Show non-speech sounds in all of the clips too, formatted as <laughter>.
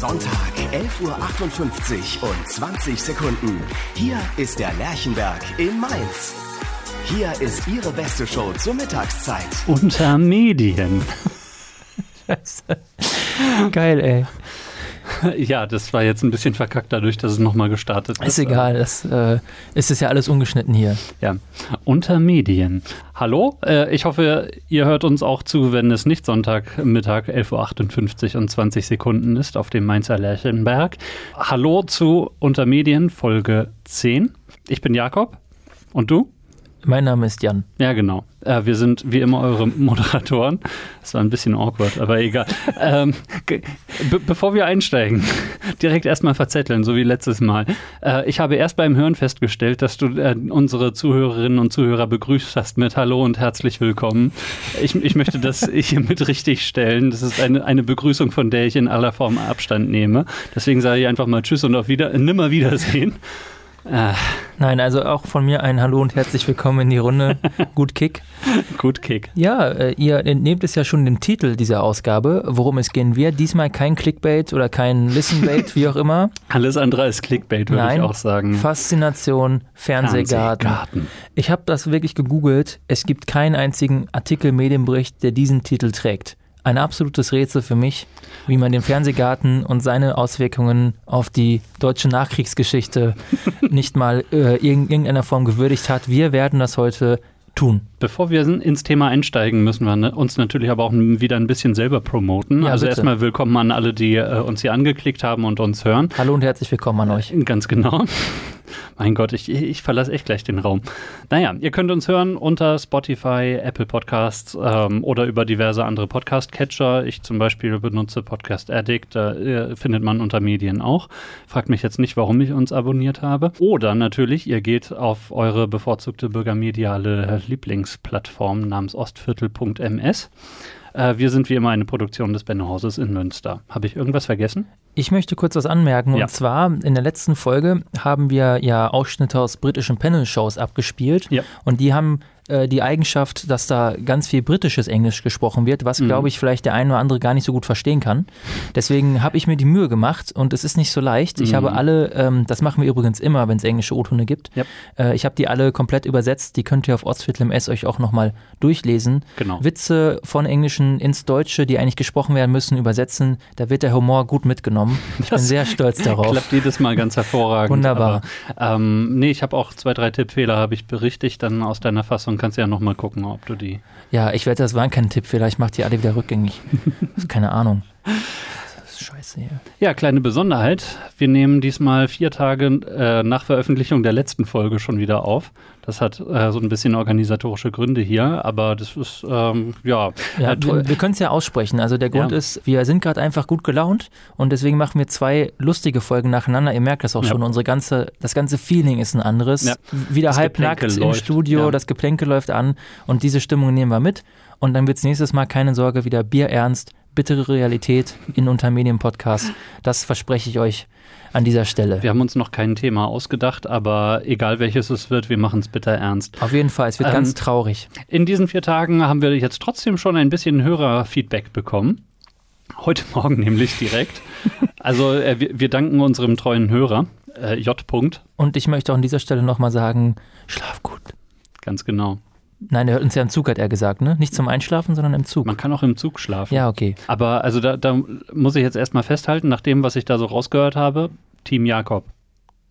Sonntag, 11.58 Uhr und 20 Sekunden. Hier ist der Lerchenberg in Mainz. Hier ist Ihre beste Show zur Mittagszeit. Unter Medien. <laughs> Scheiße. Geil, ey. <laughs> Ja, das war jetzt ein bisschen verkackt dadurch, dass es nochmal gestartet ist. Ist egal, das äh, ist es ja alles ungeschnitten hier. Ja, unter Medien. Hallo, äh, ich hoffe, ihr hört uns auch zu, wenn es nicht Sonntagmittag 11.58 Uhr und 20 Sekunden ist auf dem Mainzer Lerchenberg. Hallo zu Unter Medien Folge 10. Ich bin Jakob. Und du? Mein Name ist Jan. Ja, genau. Äh, wir sind wie immer eure Moderatoren. Das war ein bisschen awkward, aber egal. <laughs> ähm, be bevor wir einsteigen, <laughs> direkt erstmal verzetteln, so wie letztes Mal. Äh, ich habe erst beim Hören festgestellt, dass du äh, unsere Zuhörerinnen und Zuhörer begrüßt hast mit Hallo und herzlich willkommen. Ich, ich möchte das <laughs> hiermit richtig stellen. Das ist eine, eine Begrüßung, von der ich in aller Form Abstand nehme. Deswegen sage ich einfach mal Tschüss und auf wieder, nimmer Wiedersehen. Äh. Nein, also auch von mir ein Hallo und herzlich willkommen in die Runde. <laughs> Gut Kick. Gut Kick. Ja, äh, ihr nehmt es ja schon den Titel dieser Ausgabe, worum es gehen wird. Diesmal kein Clickbait oder kein Listenbait, <laughs> wie auch immer. Alles andere ist Clickbait, würde ich auch sagen. Faszination, Fernsehgarten. Fernsehgarten. Ich habe das wirklich gegoogelt. Es gibt keinen einzigen Artikel, Medienbericht, der diesen Titel trägt ein absolutes Rätsel für mich, wie man den Fernsehgarten und seine Auswirkungen auf die deutsche Nachkriegsgeschichte <laughs> nicht mal äh, in irgendeiner Form gewürdigt hat. Wir werden das heute tun. Bevor wir ins Thema einsteigen, müssen wir ne, uns natürlich aber auch wieder ein bisschen selber promoten. Ja, also bitte. erstmal willkommen an alle, die äh, uns hier angeklickt haben und uns hören. Hallo und herzlich willkommen an euch. Ganz genau. <laughs> Mein Gott, ich, ich verlasse echt gleich den Raum. Naja, ihr könnt uns hören unter Spotify, Apple Podcasts ähm, oder über diverse andere Podcast-Catcher. Ich zum Beispiel benutze Podcast Addict, da äh, findet man unter Medien auch. Fragt mich jetzt nicht, warum ich uns abonniert habe. Oder natürlich, ihr geht auf eure bevorzugte bürgermediale Lieblingsplattform namens ostviertel.ms. Äh, wir sind wie immer eine Produktion des Benno-Hauses in Münster. Habe ich irgendwas vergessen? Ich möchte kurz was anmerken. Ja. Und zwar in der letzten Folge haben wir ja Ausschnitte aus britischen Panel-Shows abgespielt. Ja. Und die haben äh, die Eigenschaft, dass da ganz viel britisches Englisch gesprochen wird, was, mhm. glaube ich, vielleicht der eine oder andere gar nicht so gut verstehen kann. Deswegen habe ich mir die Mühe gemacht und es ist nicht so leicht. Mhm. Ich habe alle, ähm, das machen wir übrigens immer, wenn es englische O-Töne gibt. Yep. Äh, ich habe die alle komplett übersetzt. Die könnt ihr auf Ortsviertel MS euch auch nochmal durchlesen. Genau. Witze von Englischen ins Deutsche, die eigentlich gesprochen werden müssen, übersetzen. Da wird der Humor gut mitgenommen. Ich das bin sehr stolz <laughs> darauf. Klappt jedes Mal ganz hervorragend. Wunderbar. Aber, ähm, nee, ich habe auch zwei, drei Tippfehler, habe ich berichtigt, dann aus deiner Fassung kannst du ja nochmal gucken, ob du die. Ja, ich werde, das waren keine Tippfehler, ich mache die alle wieder rückgängig. <laughs> keine Ahnung. Hier. Ja, kleine Besonderheit. Wir nehmen diesmal vier Tage äh, nach Veröffentlichung der letzten Folge schon wieder auf. Das hat äh, so ein bisschen organisatorische Gründe hier, aber das ist, ähm, ja. ja äh, wir, wir können es ja aussprechen. Also der Grund ja. ist, wir sind gerade einfach gut gelaunt und deswegen machen wir zwei lustige Folgen nacheinander. Ihr merkt das auch ja. schon. Unsere ganze, das ganze Feeling ist ein anderes. Ja. Wieder halbnackt im Studio, das Geplänke läuft an und diese Stimmung nehmen wir mit. Und dann wird es nächstes Mal, keine Sorge, wieder bierernst bittere Realität in Untermedien-Podcast. Das verspreche ich euch an dieser Stelle. Wir haben uns noch kein Thema ausgedacht, aber egal welches es wird, wir machen es bitter ernst. Auf jeden Fall, es wird ähm, ganz traurig. In diesen vier Tagen haben wir jetzt trotzdem schon ein bisschen Hörerfeedback bekommen. Heute <laughs> Morgen nämlich direkt. Also äh, wir, wir, danken unserem treuen Hörer, äh, J. -Punkt. Und ich möchte auch an dieser Stelle nochmal sagen, schlaf gut. Ganz genau. Nein, er hört uns ja im Zug, hat er gesagt, ne? Nicht zum Einschlafen, sondern im Zug. Man kann auch im Zug schlafen. Ja, okay. Aber also da, da muss ich jetzt erstmal festhalten, nach dem, was ich da so rausgehört habe, Team Jakob.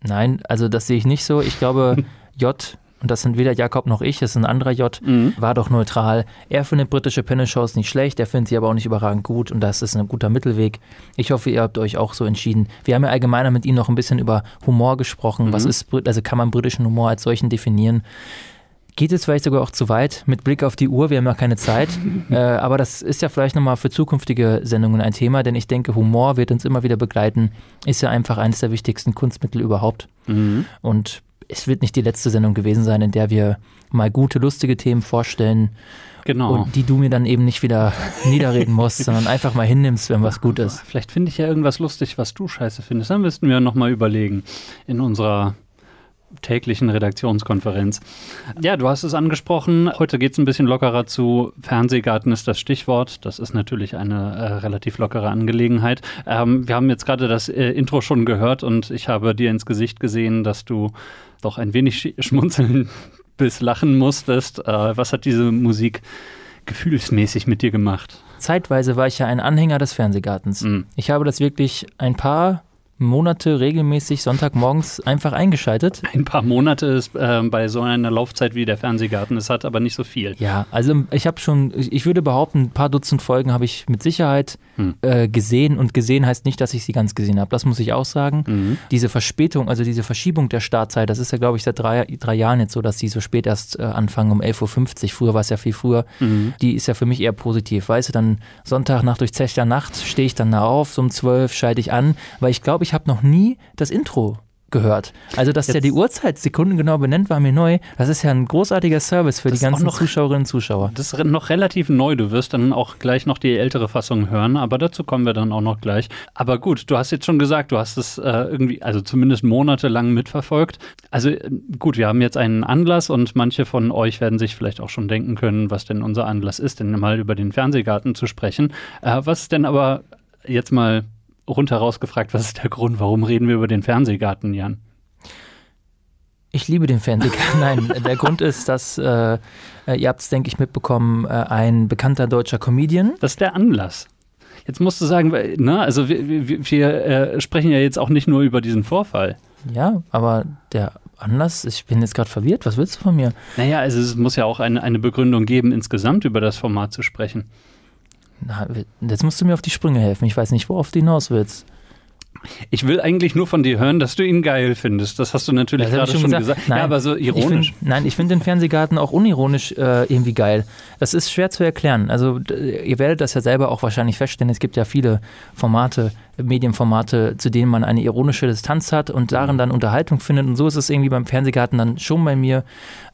Nein, also das sehe ich nicht so. Ich glaube, <laughs> J, und das sind weder Jakob noch ich, das ist ein anderer J, mhm. war doch neutral. Er findet britische Panel-Shows nicht schlecht, er findet sie aber auch nicht überragend gut und das ist ein guter Mittelweg. Ich hoffe, ihr habt euch auch so entschieden. Wir haben ja allgemeiner mit ihm noch ein bisschen über Humor gesprochen. Mhm. Was ist, also kann man britischen Humor als solchen definieren? Geht es vielleicht sogar auch zu weit mit Blick auf die Uhr. Wir haben ja keine Zeit. <laughs> äh, aber das ist ja vielleicht nochmal für zukünftige Sendungen ein Thema, denn ich denke, Humor wird uns immer wieder begleiten. Ist ja einfach eines der wichtigsten Kunstmittel überhaupt. Mhm. Und es wird nicht die letzte Sendung gewesen sein, in der wir mal gute, lustige Themen vorstellen. Genau. Und die du mir dann eben nicht wieder niederreden musst, <laughs> sondern einfach mal hinnimmst, wenn was gut ist. Vielleicht finde ich ja irgendwas lustig, was du scheiße findest. Dann müssten wir nochmal überlegen in unserer täglichen Redaktionskonferenz. Ja, du hast es angesprochen. Heute geht es ein bisschen lockerer zu. Fernsehgarten ist das Stichwort. Das ist natürlich eine äh, relativ lockere Angelegenheit. Ähm, wir haben jetzt gerade das äh, Intro schon gehört und ich habe dir ins Gesicht gesehen, dass du doch ein wenig schmunzeln <laughs> bis lachen musstest. Äh, was hat diese Musik gefühlsmäßig mit dir gemacht? Zeitweise war ich ja ein Anhänger des Fernsehgartens. Mhm. Ich habe das wirklich ein paar Monate regelmäßig Sonntagmorgens einfach eingeschaltet. Ein paar Monate ist äh, bei so einer Laufzeit wie der Fernsehgarten. Es hat aber nicht so viel. Ja, also ich habe schon, ich würde behaupten, ein paar Dutzend Folgen habe ich mit Sicherheit hm. äh, gesehen. Und gesehen heißt nicht, dass ich sie ganz gesehen habe. Das muss ich auch sagen. Mhm. Diese Verspätung, also diese Verschiebung der Startzeit, das ist ja, glaube ich, seit drei, drei Jahren jetzt so, dass die so spät erst äh, anfangen, um 11.50 Uhr. Früher war es ja viel früher. Mhm. Die ist ja für mich eher positiv. Weißt du, dann Sonntag nach durchzechter Nacht stehe ich dann da auf, so um 12 schalte ich an, weil ich glaube, ich ich habe noch nie das Intro gehört. Also, dass Jetzt, der die Uhrzeit sekundengenau benennt, war mir neu. Das ist ja ein großartiger Service für die ganzen noch, Zuschauerinnen und Zuschauer. Das ist noch relativ neu. Du wirst dann auch gleich noch die ältere Fassung hören, aber dazu kommen wir dann auch noch gleich. Aber gut, du hast jetzt schon gesagt, du hast es äh, irgendwie, also zumindest monatelang mitverfolgt. Also gut, wir haben jetzt einen Anlass und manche von euch werden sich vielleicht auch schon denken können, was denn unser Anlass ist, denn mal über den Fernsehgarten zu sprechen. Äh, was ist denn aber jetzt mal rundheraus gefragt, was ist der Grund, warum reden wir über den Fernsehgarten, Jan? Ich liebe den Fernsehgarten. <laughs> Nein, der Grund ist, dass, äh, ihr habt es, denke ich, mitbekommen, äh, ein bekannter deutscher Comedian. Das ist der Anlass. Jetzt musst du sagen, ne, also wir, wir, wir äh, sprechen ja jetzt auch nicht nur über diesen Vorfall. Ja, aber der Anlass, ich bin jetzt gerade verwirrt, was willst du von mir? Naja, also es muss ja auch eine, eine Begründung geben, insgesamt über das Format zu sprechen. Na, jetzt musst du mir auf die Sprünge helfen. Ich weiß nicht, worauf du hinaus willst. Ich will eigentlich nur von dir hören, dass du ihn geil findest. Das hast du natürlich gerade schon, schon gesagt. gesagt. Nein, ja, aber so ironisch. Ich find, nein, ich finde den Fernsehgarten auch unironisch äh, irgendwie geil. Das ist schwer zu erklären. Also ihr werdet das ja selber auch wahrscheinlich feststellen. Es gibt ja viele Formate, Medienformate, zu denen man eine ironische Distanz hat und darin dann Unterhaltung findet. Und so ist es irgendwie beim Fernsehgarten dann schon bei mir.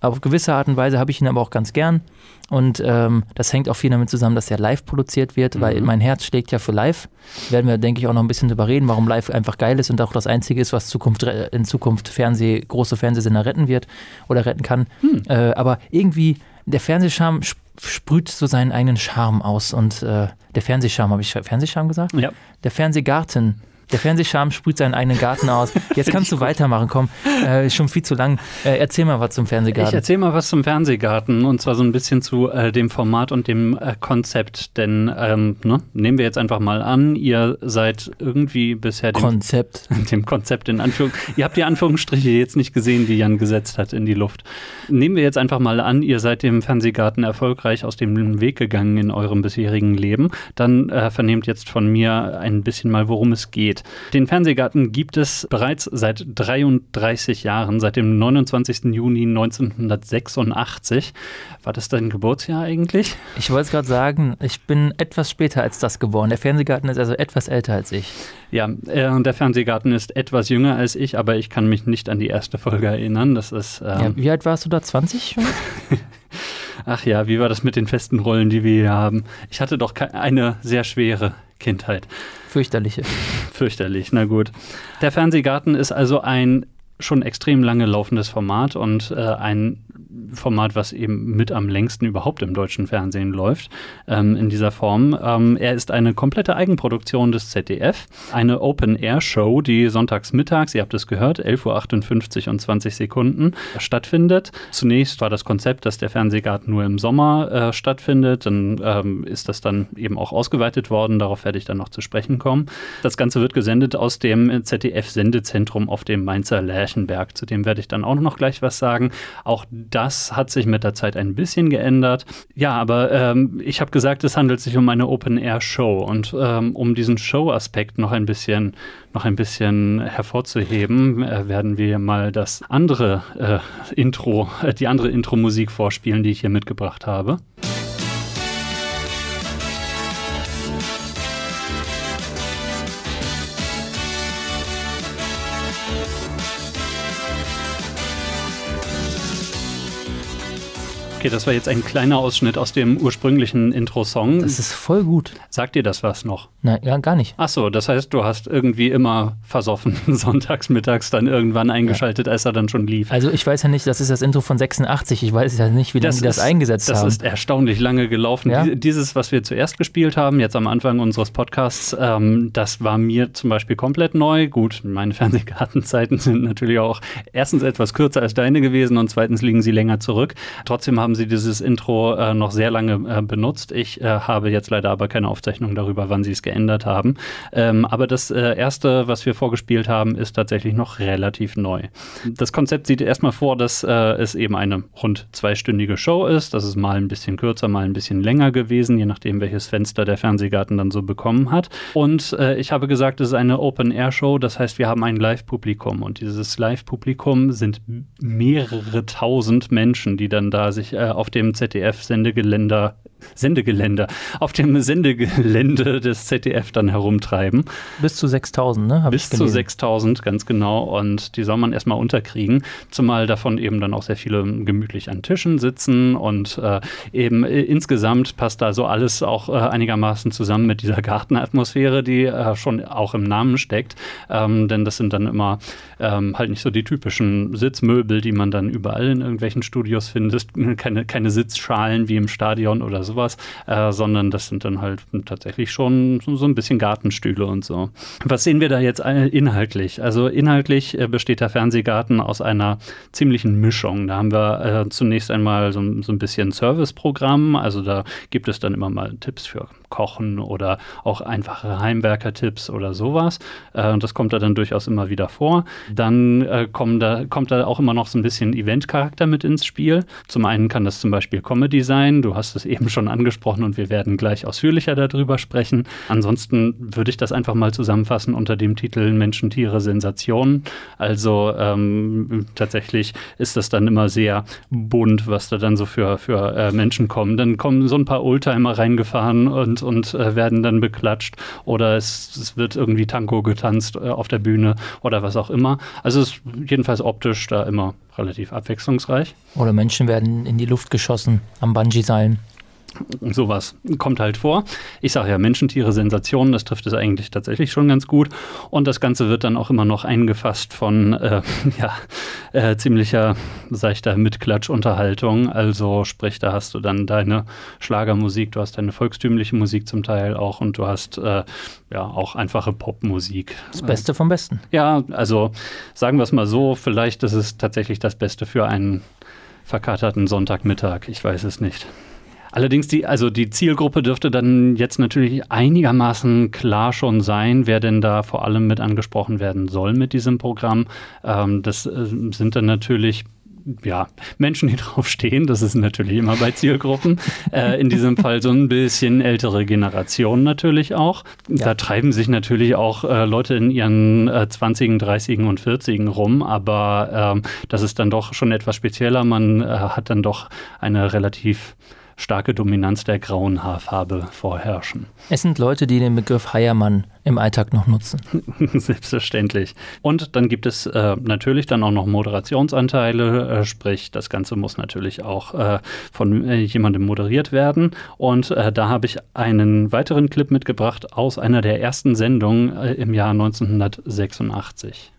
Auf gewisse Art und Weise habe ich ihn aber auch ganz gern. Und ähm, das hängt auch viel damit zusammen, dass er live produziert wird, mhm. weil mein Herz schlägt ja für live. Werden wir, denke ich, auch noch ein bisschen drüber reden, warum live einfach geil ist und auch das Einzige ist, was Zukunft, in Zukunft Fernseh, große Fernsehsender retten wird oder retten kann. Mhm. Äh, aber irgendwie, der Fernsehscham sprüht so seinen eigenen Charme aus. Und äh, der Fernsehscham, habe ich Fernsehscham gesagt? Ja. Der Fernsehgarten der Fernsehscham sprüht seinen eigenen Garten aus. Jetzt kannst du weitermachen, komm. Äh, schon viel zu lang. Äh, erzähl mal was zum Fernsehgarten. Ich erzähl mal was zum Fernsehgarten und zwar so ein bisschen zu äh, dem Format und dem äh, Konzept. Denn ähm, ne, nehmen wir jetzt einfach mal an, ihr seid irgendwie bisher dem Konzept. <laughs> Dem Konzept in Anführung. ihr habt die Anführungsstriche jetzt nicht gesehen, die Jan gesetzt hat in die Luft. Nehmen wir jetzt einfach mal an, ihr seid dem Fernsehgarten erfolgreich aus dem Weg gegangen in eurem bisherigen Leben. Dann äh, vernehmt jetzt von mir ein bisschen mal, worum es geht geht. Den Fernsehgarten gibt es bereits seit 33 Jahren, seit dem 29. Juni 1986. War das dein Geburtsjahr eigentlich? Ich wollte es gerade sagen, ich bin etwas später als das geboren. Der Fernsehgarten ist also etwas älter als ich. Ja, äh, der Fernsehgarten ist etwas jünger als ich, aber ich kann mich nicht an die erste Folge erinnern. Das ist. Ähm ja, wie alt warst du da? 20 schon? <laughs> Ach ja, wie war das mit den festen Rollen, die wir hier haben? Ich hatte doch eine sehr schwere Kindheit. Fürchterliche. Fürchterlich, na gut. Der Fernsehgarten ist also ein schon extrem lange laufendes Format und äh, ein Format, was eben mit am längsten überhaupt im deutschen Fernsehen läuft, ähm, in dieser Form. Ähm, er ist eine komplette Eigenproduktion des ZDF, eine Open-Air-Show, die sonntags mittags, ihr habt es gehört, 11.58 Uhr und 20 Sekunden stattfindet. Zunächst war das Konzept, dass der Fernsehgarten nur im Sommer äh, stattfindet, dann ähm, ist das dann eben auch ausgeweitet worden, darauf werde ich dann noch zu sprechen kommen. Das Ganze wird gesendet aus dem ZDF-Sendezentrum auf dem Mainzer Lärchenberg, zu dem werde ich dann auch noch gleich was sagen. Auch das hat sich mit der Zeit ein bisschen geändert. Ja, aber ähm, ich habe gesagt, es handelt sich um eine Open-Air-Show und ähm, um diesen Show-Aspekt noch ein bisschen noch ein bisschen hervorzuheben, äh, werden wir mal das andere äh, Intro, äh, die andere Intro-Musik vorspielen, die ich hier mitgebracht habe. Okay, das war jetzt ein kleiner Ausschnitt aus dem ursprünglichen Intro-Song. Das ist voll gut. Sagt dir das was noch? Nein, ja, gar nicht. Ach so, das heißt, du hast irgendwie immer versoffen, <laughs> sonntags, mittags dann irgendwann eingeschaltet, ja. als er dann schon lief. Also ich weiß ja nicht, das ist das Intro von 86, ich weiß ja nicht, wie lange das die das eingesetzt das haben. Das ist erstaunlich lange gelaufen. Ja? Dieses, was wir zuerst gespielt haben, jetzt am Anfang unseres Podcasts, ähm, das war mir zum Beispiel komplett neu. Gut, meine <laughs> Fernsehkartenzeiten sind natürlich auch erstens etwas kürzer als deine gewesen und zweitens liegen sie länger zurück. Trotzdem haben sie dieses Intro äh, noch sehr lange äh, benutzt. Ich äh, habe jetzt leider aber keine Aufzeichnung darüber, wann sie es geändert haben. Ähm, aber das äh, erste, was wir vorgespielt haben, ist tatsächlich noch relativ neu. Das Konzept sieht erstmal vor, dass äh, es eben eine rund zweistündige Show ist. Das ist mal ein bisschen kürzer, mal ein bisschen länger gewesen, je nachdem, welches Fenster der Fernsehgarten dann so bekommen hat. Und ich habe gesagt, es ist eine Open-Air-Show. Das heißt, wir haben ein Live-Publikum. Und dieses Live-Publikum sind mehrere tausend Menschen, die dann da sich äh, auf dem ZDF-Sendegeländer Sendegelände, auf dem Sendegelände des ZDF dann herumtreiben. Bis zu 6000, ne? Hab Bis zu 6000, ganz genau. Und die soll man erstmal unterkriegen. Zumal davon eben dann auch sehr viele gemütlich an Tischen sitzen. Und äh, eben äh, insgesamt passt da so alles auch äh, einigermaßen zusammen mit dieser Gartenatmosphäre, die äh, schon auch im Namen steckt. Ähm, denn das sind dann immer ähm, halt nicht so die typischen Sitzmöbel, die man dann überall in irgendwelchen Studios findet. Keine, keine Sitzschalen wie im Stadion oder sowas, äh, sondern das sind dann halt tatsächlich schon so, so, ein bisschen Gartenstühle und so. Was sehen wir da jetzt inhaltlich? Also inhaltlich äh, besteht der Fernsehgarten aus einer ziemlichen Mischung. Da haben wir äh, zunächst einmal so, so ein bisschen Serviceprogramm, also da gibt es dann immer mal Tipps für Kochen oder auch einfache Heimwerker-Tipps oder sowas. Äh, und das kommt da dann durchaus immer wieder vor. Dann äh, kommt, da, kommt da auch immer noch so ein bisschen Event-Charakter mit ins Spiel. Zum einen kann das zum Beispiel Comedy sein. Du hast es eben schon angesprochen und wir werden gleich ausführlicher darüber sprechen. Ansonsten würde ich das einfach mal zusammenfassen unter dem Titel Menschen, Tiere, Sensationen. Also ähm, tatsächlich ist das dann immer sehr bunt, was da dann so für, für äh, Menschen kommen. Dann kommen so ein paar Oldtimer reingefahren und und, und äh, werden dann beklatscht oder es, es, wird irgendwie Tango getanzt äh, auf der Bühne oder was auch immer. Also es ist jedenfalls optisch da immer relativ abwechslungsreich. Oder Menschen werden in die Luft geschossen am Bungee-Seilen. Sowas kommt halt vor. Ich sage ja, Menschentiere, Sensationen, das trifft es eigentlich tatsächlich schon ganz gut. Und das Ganze wird dann auch immer noch eingefasst von äh, <laughs> ja, äh, ziemlicher seichter Mitklatschunterhaltung. Also sprich, da hast du dann deine Schlagermusik, du hast deine volkstümliche Musik zum Teil auch und du hast äh, ja auch einfache Popmusik. Das Beste vom Besten. Ja, also sagen wir es mal so, vielleicht ist es tatsächlich das Beste für einen verkaterten Sonntagmittag. Ich weiß es nicht. Allerdings, die, also die Zielgruppe dürfte dann jetzt natürlich einigermaßen klar schon sein, wer denn da vor allem mit angesprochen werden soll mit diesem Programm. Ähm, das äh, sind dann natürlich ja, Menschen, die <laughs> drauf stehen, das ist natürlich immer bei Zielgruppen. äh, in diesem <laughs> Fall so ein bisschen ältere Generation natürlich auch. Ja. Da treiben sich natürlich auch äh, Leute in ihren äh, 20 30 und 40 rum, aber ähm, das ist dann doch schon etwas spezieller. Man äh, hat dann doch eine relativ starke Dominanz der grauen Haarfarbe vorherrschen. Es sind Leute, die den Begriff Heiermann im Alltag noch nutzen. <laughs> Selbstverständlich. Und dann gibt es äh, natürlich dann auch noch Moderationsanteile, äh, sprich, das Ganze muss natürlich auch äh, von äh, jemandem moderiert werden. Und äh, da habe ich einen weiteren Clip mitgebracht aus einer der ersten Sendungen äh, im Jahr 1986.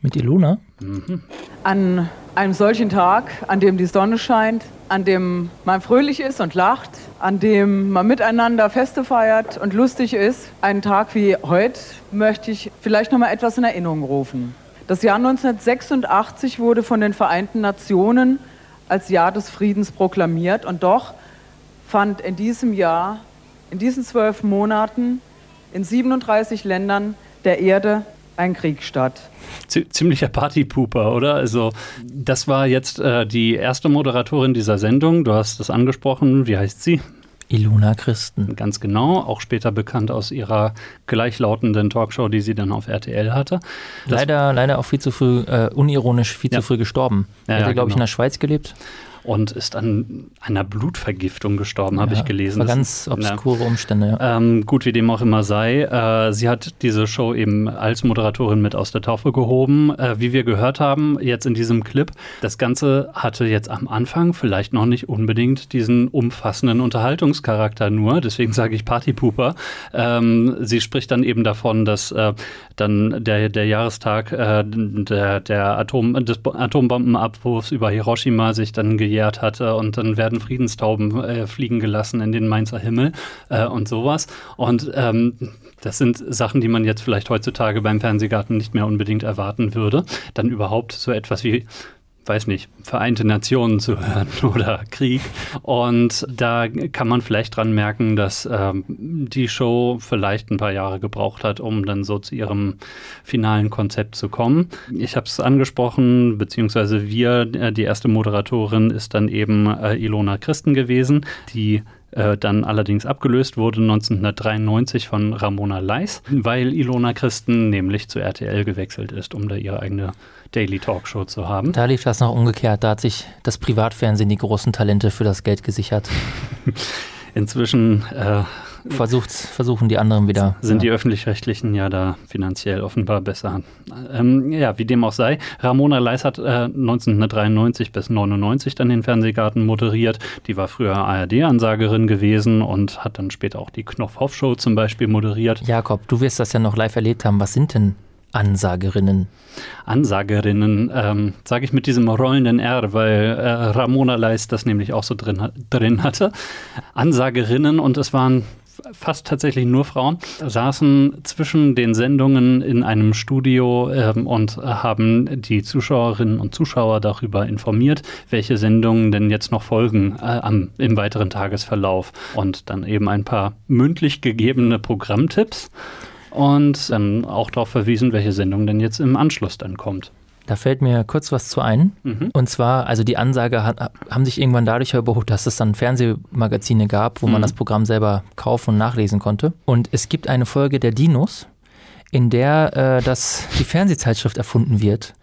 Mit Ilona? Mhm. An einem solchen Tag, an dem die Sonne scheint, an dem man fröhlich ist und lacht, an dem man miteinander Feste feiert und lustig ist, einen Tag wie heute, möchte ich vielleicht noch mal etwas in Erinnerung rufen. Das Jahr 1986 wurde von den Vereinten Nationen als Jahr des Friedens proklamiert und doch fand in diesem Jahr, in diesen zwölf Monaten, in 37 Ländern der Erde ein Krieg statt. Ziemlicher Partypooper, oder? Also, das war jetzt äh, die erste Moderatorin dieser Sendung. Du hast es angesprochen. Wie heißt sie? Ilona Christen. Ganz genau, auch später bekannt aus ihrer gleichlautenden Talkshow, die sie dann auf RTL hatte. leider, leider auch viel zu früh, äh, unironisch viel ja. zu früh gestorben. Ja, Hätte, ja, glaube genau. ich, in der Schweiz gelebt. Und ist an einer Blutvergiftung gestorben, habe Ja, ich gelesen. War Das ganz ist- ja. obskure Umstände. Ja. Ähm, gut, wie dem auch immer sei. Äh, sie hat diese Show eben als Moderatorin mit aus der Taufe gehoben. Äh, wie wir gehört haben, jetzt in diesem Clip, das Ganze hatte jetzt am Anfang vielleicht noch nicht unbedingt diesen umfassenden Unterhaltungscharakter nur. Deswegen sage ich Partypooper. Ähm, sie spricht dann eben davon, dass äh, dann der, der Jahrestag äh, der, der Atom, des Bo- Atombombenabwurfs über Hiroshima sich dann gejährt hatte und dann werden Friedenstauben äh, fliegen gelassen in den Mainzer Himmel äh, und sowas. Und ähm, das sind Sachen, die man jetzt vielleicht heutzutage beim Fernsehgarten nicht mehr unbedingt erwarten würde. Dann überhaupt so etwas wie weiß nicht, Vereinte Nationen zu hören <laughs> oder Krieg. Und da kann man vielleicht dran merken, dass ähm, die Show vielleicht ein paar Jahre gebraucht hat, um dann so zu ihrem finalen Konzept zu kommen. Ich habe es angesprochen, beziehungsweise wir, äh, die erste Moderatorin ist dann eben äh, Ilona Christen gewesen, die äh, dann allerdings abgelöst wurde 1993 von Ramona Leis, weil Ilona Christen nämlich zu RTL gewechselt ist, um da ihre eigene Daily Talkshow zu haben. Da lief das noch umgekehrt. Da hat sich das Privatfernsehen die großen Talente für das Geld gesichert. <laughs> Inzwischen äh, versuchen die anderen wieder. sind die ja. öffentlich-rechtlichen ja da finanziell offenbar besser. Ähm, ja, wie dem auch sei. Ramona Leis hat äh, 1993 bis 99 dann den Fernsehgarten moderiert. Die war früher ARD-Ansagerin gewesen und hat dann später auch die Knopf-Hoff-Show zum Beispiel moderiert. Jakob, du wirst das ja noch live erlebt haben. Was sind denn Ansagerinnen? Ansagerinnen, ähm, sage ich mit diesem rollenden R, weil äh, Ramona Leis das nämlich auch so drin, drin hatte. Ansagerinnen und es waren fast tatsächlich nur Frauen, saßen zwischen den Sendungen in einem Studio ähm, und haben die Zuschauerinnen und Zuschauer darüber informiert, welche Sendungen denn jetzt noch folgen äh, am, im weiteren Tagesverlauf. Und dann eben ein paar mündlich gegebene Programmtipps und dann auch darauf verwiesen, welche Sendung denn jetzt im Anschluss dann kommt. Da fällt mir kurz was zu ein. Mhm. Und zwar, also die Ansage hat, haben sich irgendwann dadurch überholt, dass es dann Fernsehmagazine gab, wo man Mhm. das Programm selber kaufen und nachlesen konnte. Und es gibt eine Folge der Dinos, in der äh, das, die Fernsehzeitschrift erfunden wird.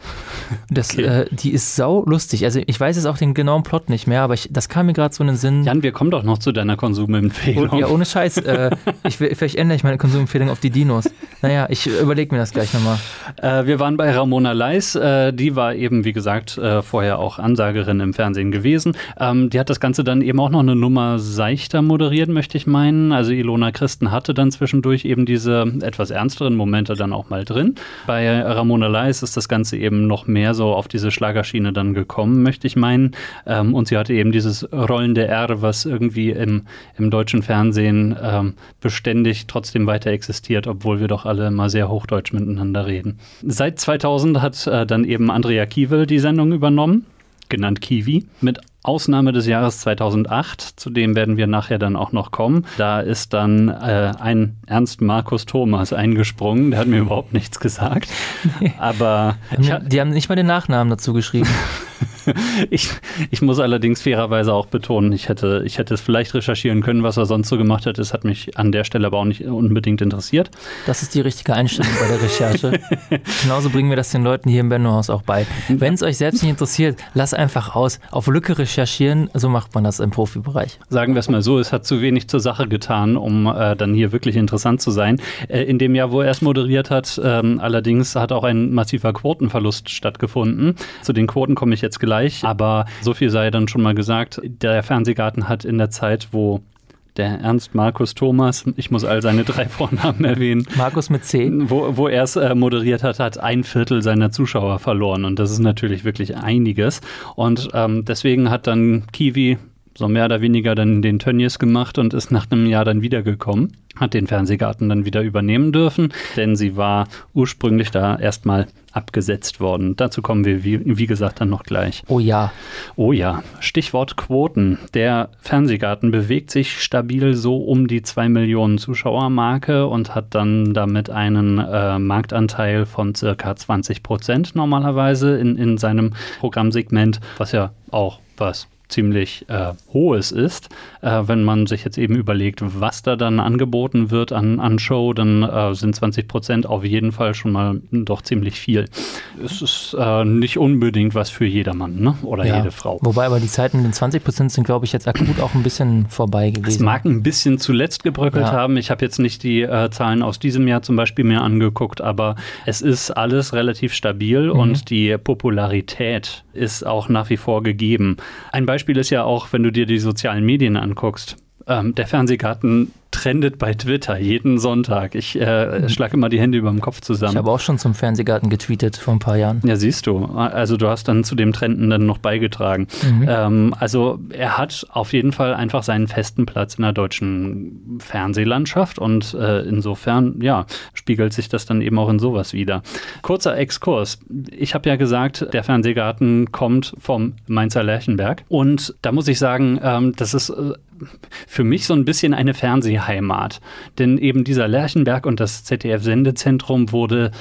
Das, Okay. äh, die ist sau lustig. Also ich weiß jetzt auch den genauen Plot nicht mehr, aber ich, das kam mir gerade so in den Sinn. Jan, wir kommen doch noch zu deiner Konsumempfehlung. Oh, ja, ohne Scheiß. Äh, ich, vielleicht ändere ich meine Konsumempfehlung auf die Dinos. Naja, ich überlege mir das gleich nochmal. Äh, wir waren bei Ramona Leis. Äh, die war eben, wie gesagt, äh, vorher auch Ansagerin im Fernsehen gewesen. Ähm, die hat das Ganze dann eben auch noch eine Nummer seichter moderiert, möchte ich meinen. Also Ilona Christen hatte dann zwischendurch eben diese etwas ernsteren Momente dann auch mal drin. Bei Ramona Leis ist das Ganze eben noch mehr so auf diese Schlagerschiene dann gekommen, möchte ich meinen. Ähm, und sie hatte eben dieses rollende R, was irgendwie im, im deutschen Fernsehen ähm, beständig trotzdem weiter existiert, obwohl wir doch alle immer sehr hochdeutsch miteinander reden. Seit 2000 hat äh, dann eben Andrea Kiewel die Sendung übernommen, genannt Kiwi, mit Ausnahme des Jahres 2008, zu dem werden wir nachher dann auch noch kommen. Da ist dann äh, ein Ernst Markus Thomas eingesprungen, der hat mir überhaupt nichts gesagt. Aber Die haben nicht mal den Nachnamen dazu geschrieben. <laughs> <laughs> ich, ich muss allerdings fairerweise auch betonen, ich hätte, ich hätte es vielleicht recherchieren können, was er sonst so gemacht hat. Es hat mich an der Stelle aber auch nicht unbedingt interessiert. Das ist die richtige Einstellung bei der Recherche. <laughs> Genauso bringen wir das den Leuten hier im Bennohaus auch bei. Wenn es euch selbst nicht interessiert, lasst einfach aus. Auf Lücke recherchieren, so macht man das im Profibereich. Sagen wir es mal so, es hat zu wenig zur Sache getan, um äh, dann hier wirklich interessant zu sein. Äh, in dem Jahr, wo er es moderiert hat, ähm, allerdings hat auch ein massiver Quotenverlust stattgefunden. Zu den Quoten komme ich jetzt gleich, aber so viel sei dann schon mal gesagt. Der Fernsehgarten hat in der Zeit, wo der Ernst Markus Thomas, ich muss all seine drei <laughs> Vornamen erwähnen, Markus mit C. wo, wo er es äh, moderiert hat, hat ein Viertel seiner Zuschauer verloren. Und das ist natürlich wirklich einiges. Und ähm, deswegen hat dann Kiwi so mehr oder weniger dann den Tönnies gemacht und ist nach einem Jahr dann wiedergekommen, hat den Fernsehgarten dann wieder übernehmen dürfen, denn sie war ursprünglich da erstmal abgesetzt worden. Dazu kommen wir, wie, wie gesagt, dann noch gleich. Oh ja, Oh ja, Stichwort Quoten. Der Fernsehgarten bewegt sich stabil so um die 2 Millionen Zuschauermarke und hat dann damit einen äh, Marktanteil von circa 20 Prozent normalerweise in, in seinem Programmsegment, was ja auch was ziemlich äh, hohes ist. Äh, wenn man sich jetzt eben überlegt, was da dann angeboten wird an, an Show, dann äh, sind 20 Prozent auf jeden Fall schon mal doch ziemlich viel. Es ist äh, nicht unbedingt was für jedermann ne? oder ja. jede Frau. Wobei aber die Zeiten mit den 20 Prozent sind, glaube ich, jetzt akut auch ein bisschen vorbei gewesen. Es mag ein bisschen zuletzt gebröckelt ja. haben. Ich habe jetzt nicht die äh, Zahlen aus diesem Jahr zum Beispiel mehr angeguckt, aber es ist alles relativ stabil mhm. und die Popularität ist auch nach wie vor gegeben. Ein Beispiel ist ja auch, wenn du dir die sozialen Medien anguckst. Ähm, der Fernsehgarten trendet bei Twitter jeden Sonntag. Ich äh, schlage immer die Hände über dem Kopf zusammen. Ich habe auch schon zum Fernsehgarten getweetet vor ein paar Jahren. Ja, siehst du. Also du hast dann zu dem Trenden dann noch beigetragen. Mhm. Ähm, also er hat auf jeden Fall einfach seinen festen Platz in der deutschen Fernsehlandschaft und äh, insofern, ja, spiegelt sich das dann eben auch in sowas wieder. Kurzer Exkurs. Ich habe ja gesagt, der Fernsehgarten kommt vom Mainzer Lerchenberg und da muss ich sagen, ähm, das ist äh, für mich so ein bisschen eine Fernsehheimat. Denn eben dieser Lerchenberg und das ZDF-Sendezentrum wurde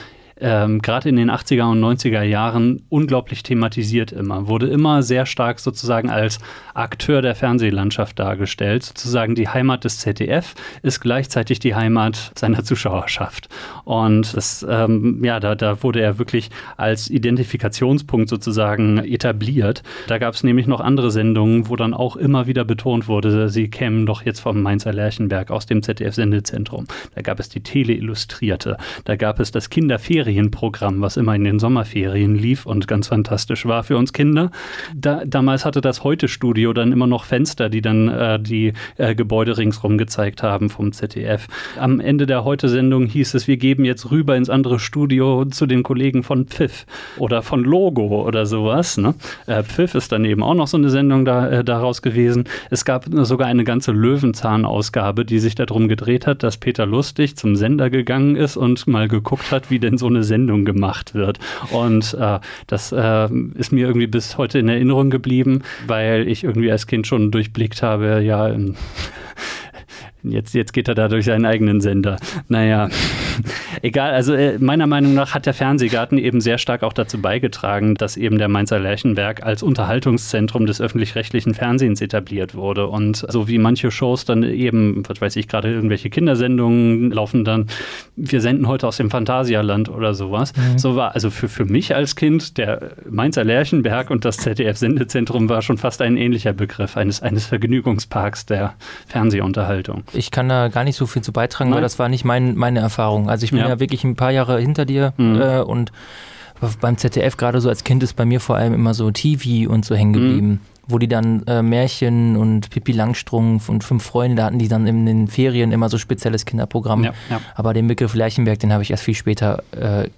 ähm, gerade in den 80er und 90er Jahren unglaublich thematisiert immer, wurde immer sehr stark sozusagen als Akteur der Fernsehlandschaft dargestellt. Sozusagen die Heimat des ZDF ist gleichzeitig die Heimat seiner Zuschauerschaft. Und das, ähm, ja, da, da wurde er wirklich als Identifikationspunkt sozusagen etabliert. Da gab es nämlich noch andere Sendungen, wo dann auch immer wieder betont wurde, sie kämen doch jetzt vom Mainzer Lerchenberg aus dem ZDF-Sendezentrum. Da gab es die Tele Illustrierte, da gab es das Kinderferien Ferienprogramm, was immer in den Sommerferien lief und ganz fantastisch war für uns Kinder. Da, damals hatte das Heute-Studio dann immer noch Fenster, die dann äh, die äh, Gebäude ringsrum gezeigt haben vom ZDF. Am Ende der Heute-Sendung hieß es, wir geben jetzt rüber ins andere Studio zu den Kollegen von Pfiff oder von Logo oder sowas. Ne? Äh, Pfiff ist dann eben auch noch so eine Sendung da, äh, daraus gewesen. Es gab sogar eine ganze Löwenzahn-Ausgabe, die sich darum gedreht hat, dass Peter Lustig zum Sender gegangen ist und mal geguckt hat, wie denn so eine eine Sendung gemacht wird. Und äh, das äh, ist mir irgendwie bis heute in Erinnerung geblieben, weil ich irgendwie als Kind schon durchblickt habe, ja, Jetzt, jetzt geht er da durch seinen eigenen Sender. Naja, <laughs> egal. Also äh, meiner Meinung nach hat der Fernsehgarten eben sehr stark auch dazu beigetragen, dass eben der Mainzer Lerchenberg als Unterhaltungszentrum des öffentlich-rechtlichen Fernsehens etabliert wurde. Und so wie manche Shows dann eben, was weiß ich, gerade irgendwelche Kindersendungen laufen dann, wir senden heute aus dem Phantasialand oder sowas. Mhm. So war also für, für mich als Kind der Mainzer Lerchenberg und das ZDF-Sendezentrum war schon fast ein ähnlicher Begriff eines, eines Vergnügungsparks der Fernsehunterhaltung. Ich kann da gar nicht so viel zu beitragen, Nein. weil das war nicht mein, meine Erfahrung. Also ich bin ja, ja wirklich ein paar Jahre hinter dir mhm. äh, und beim ZDF gerade so als Kind ist bei mir vor allem immer so TV und so hängen geblieben. Mhm wo die dann äh, Märchen und Pippi Langstrumpf und fünf Freunde, da hatten die dann in den Ferien immer so spezielles Kinderprogramm. Ja, ja. Aber den Begriff Lerchenberg, den habe ich erst viel später äh,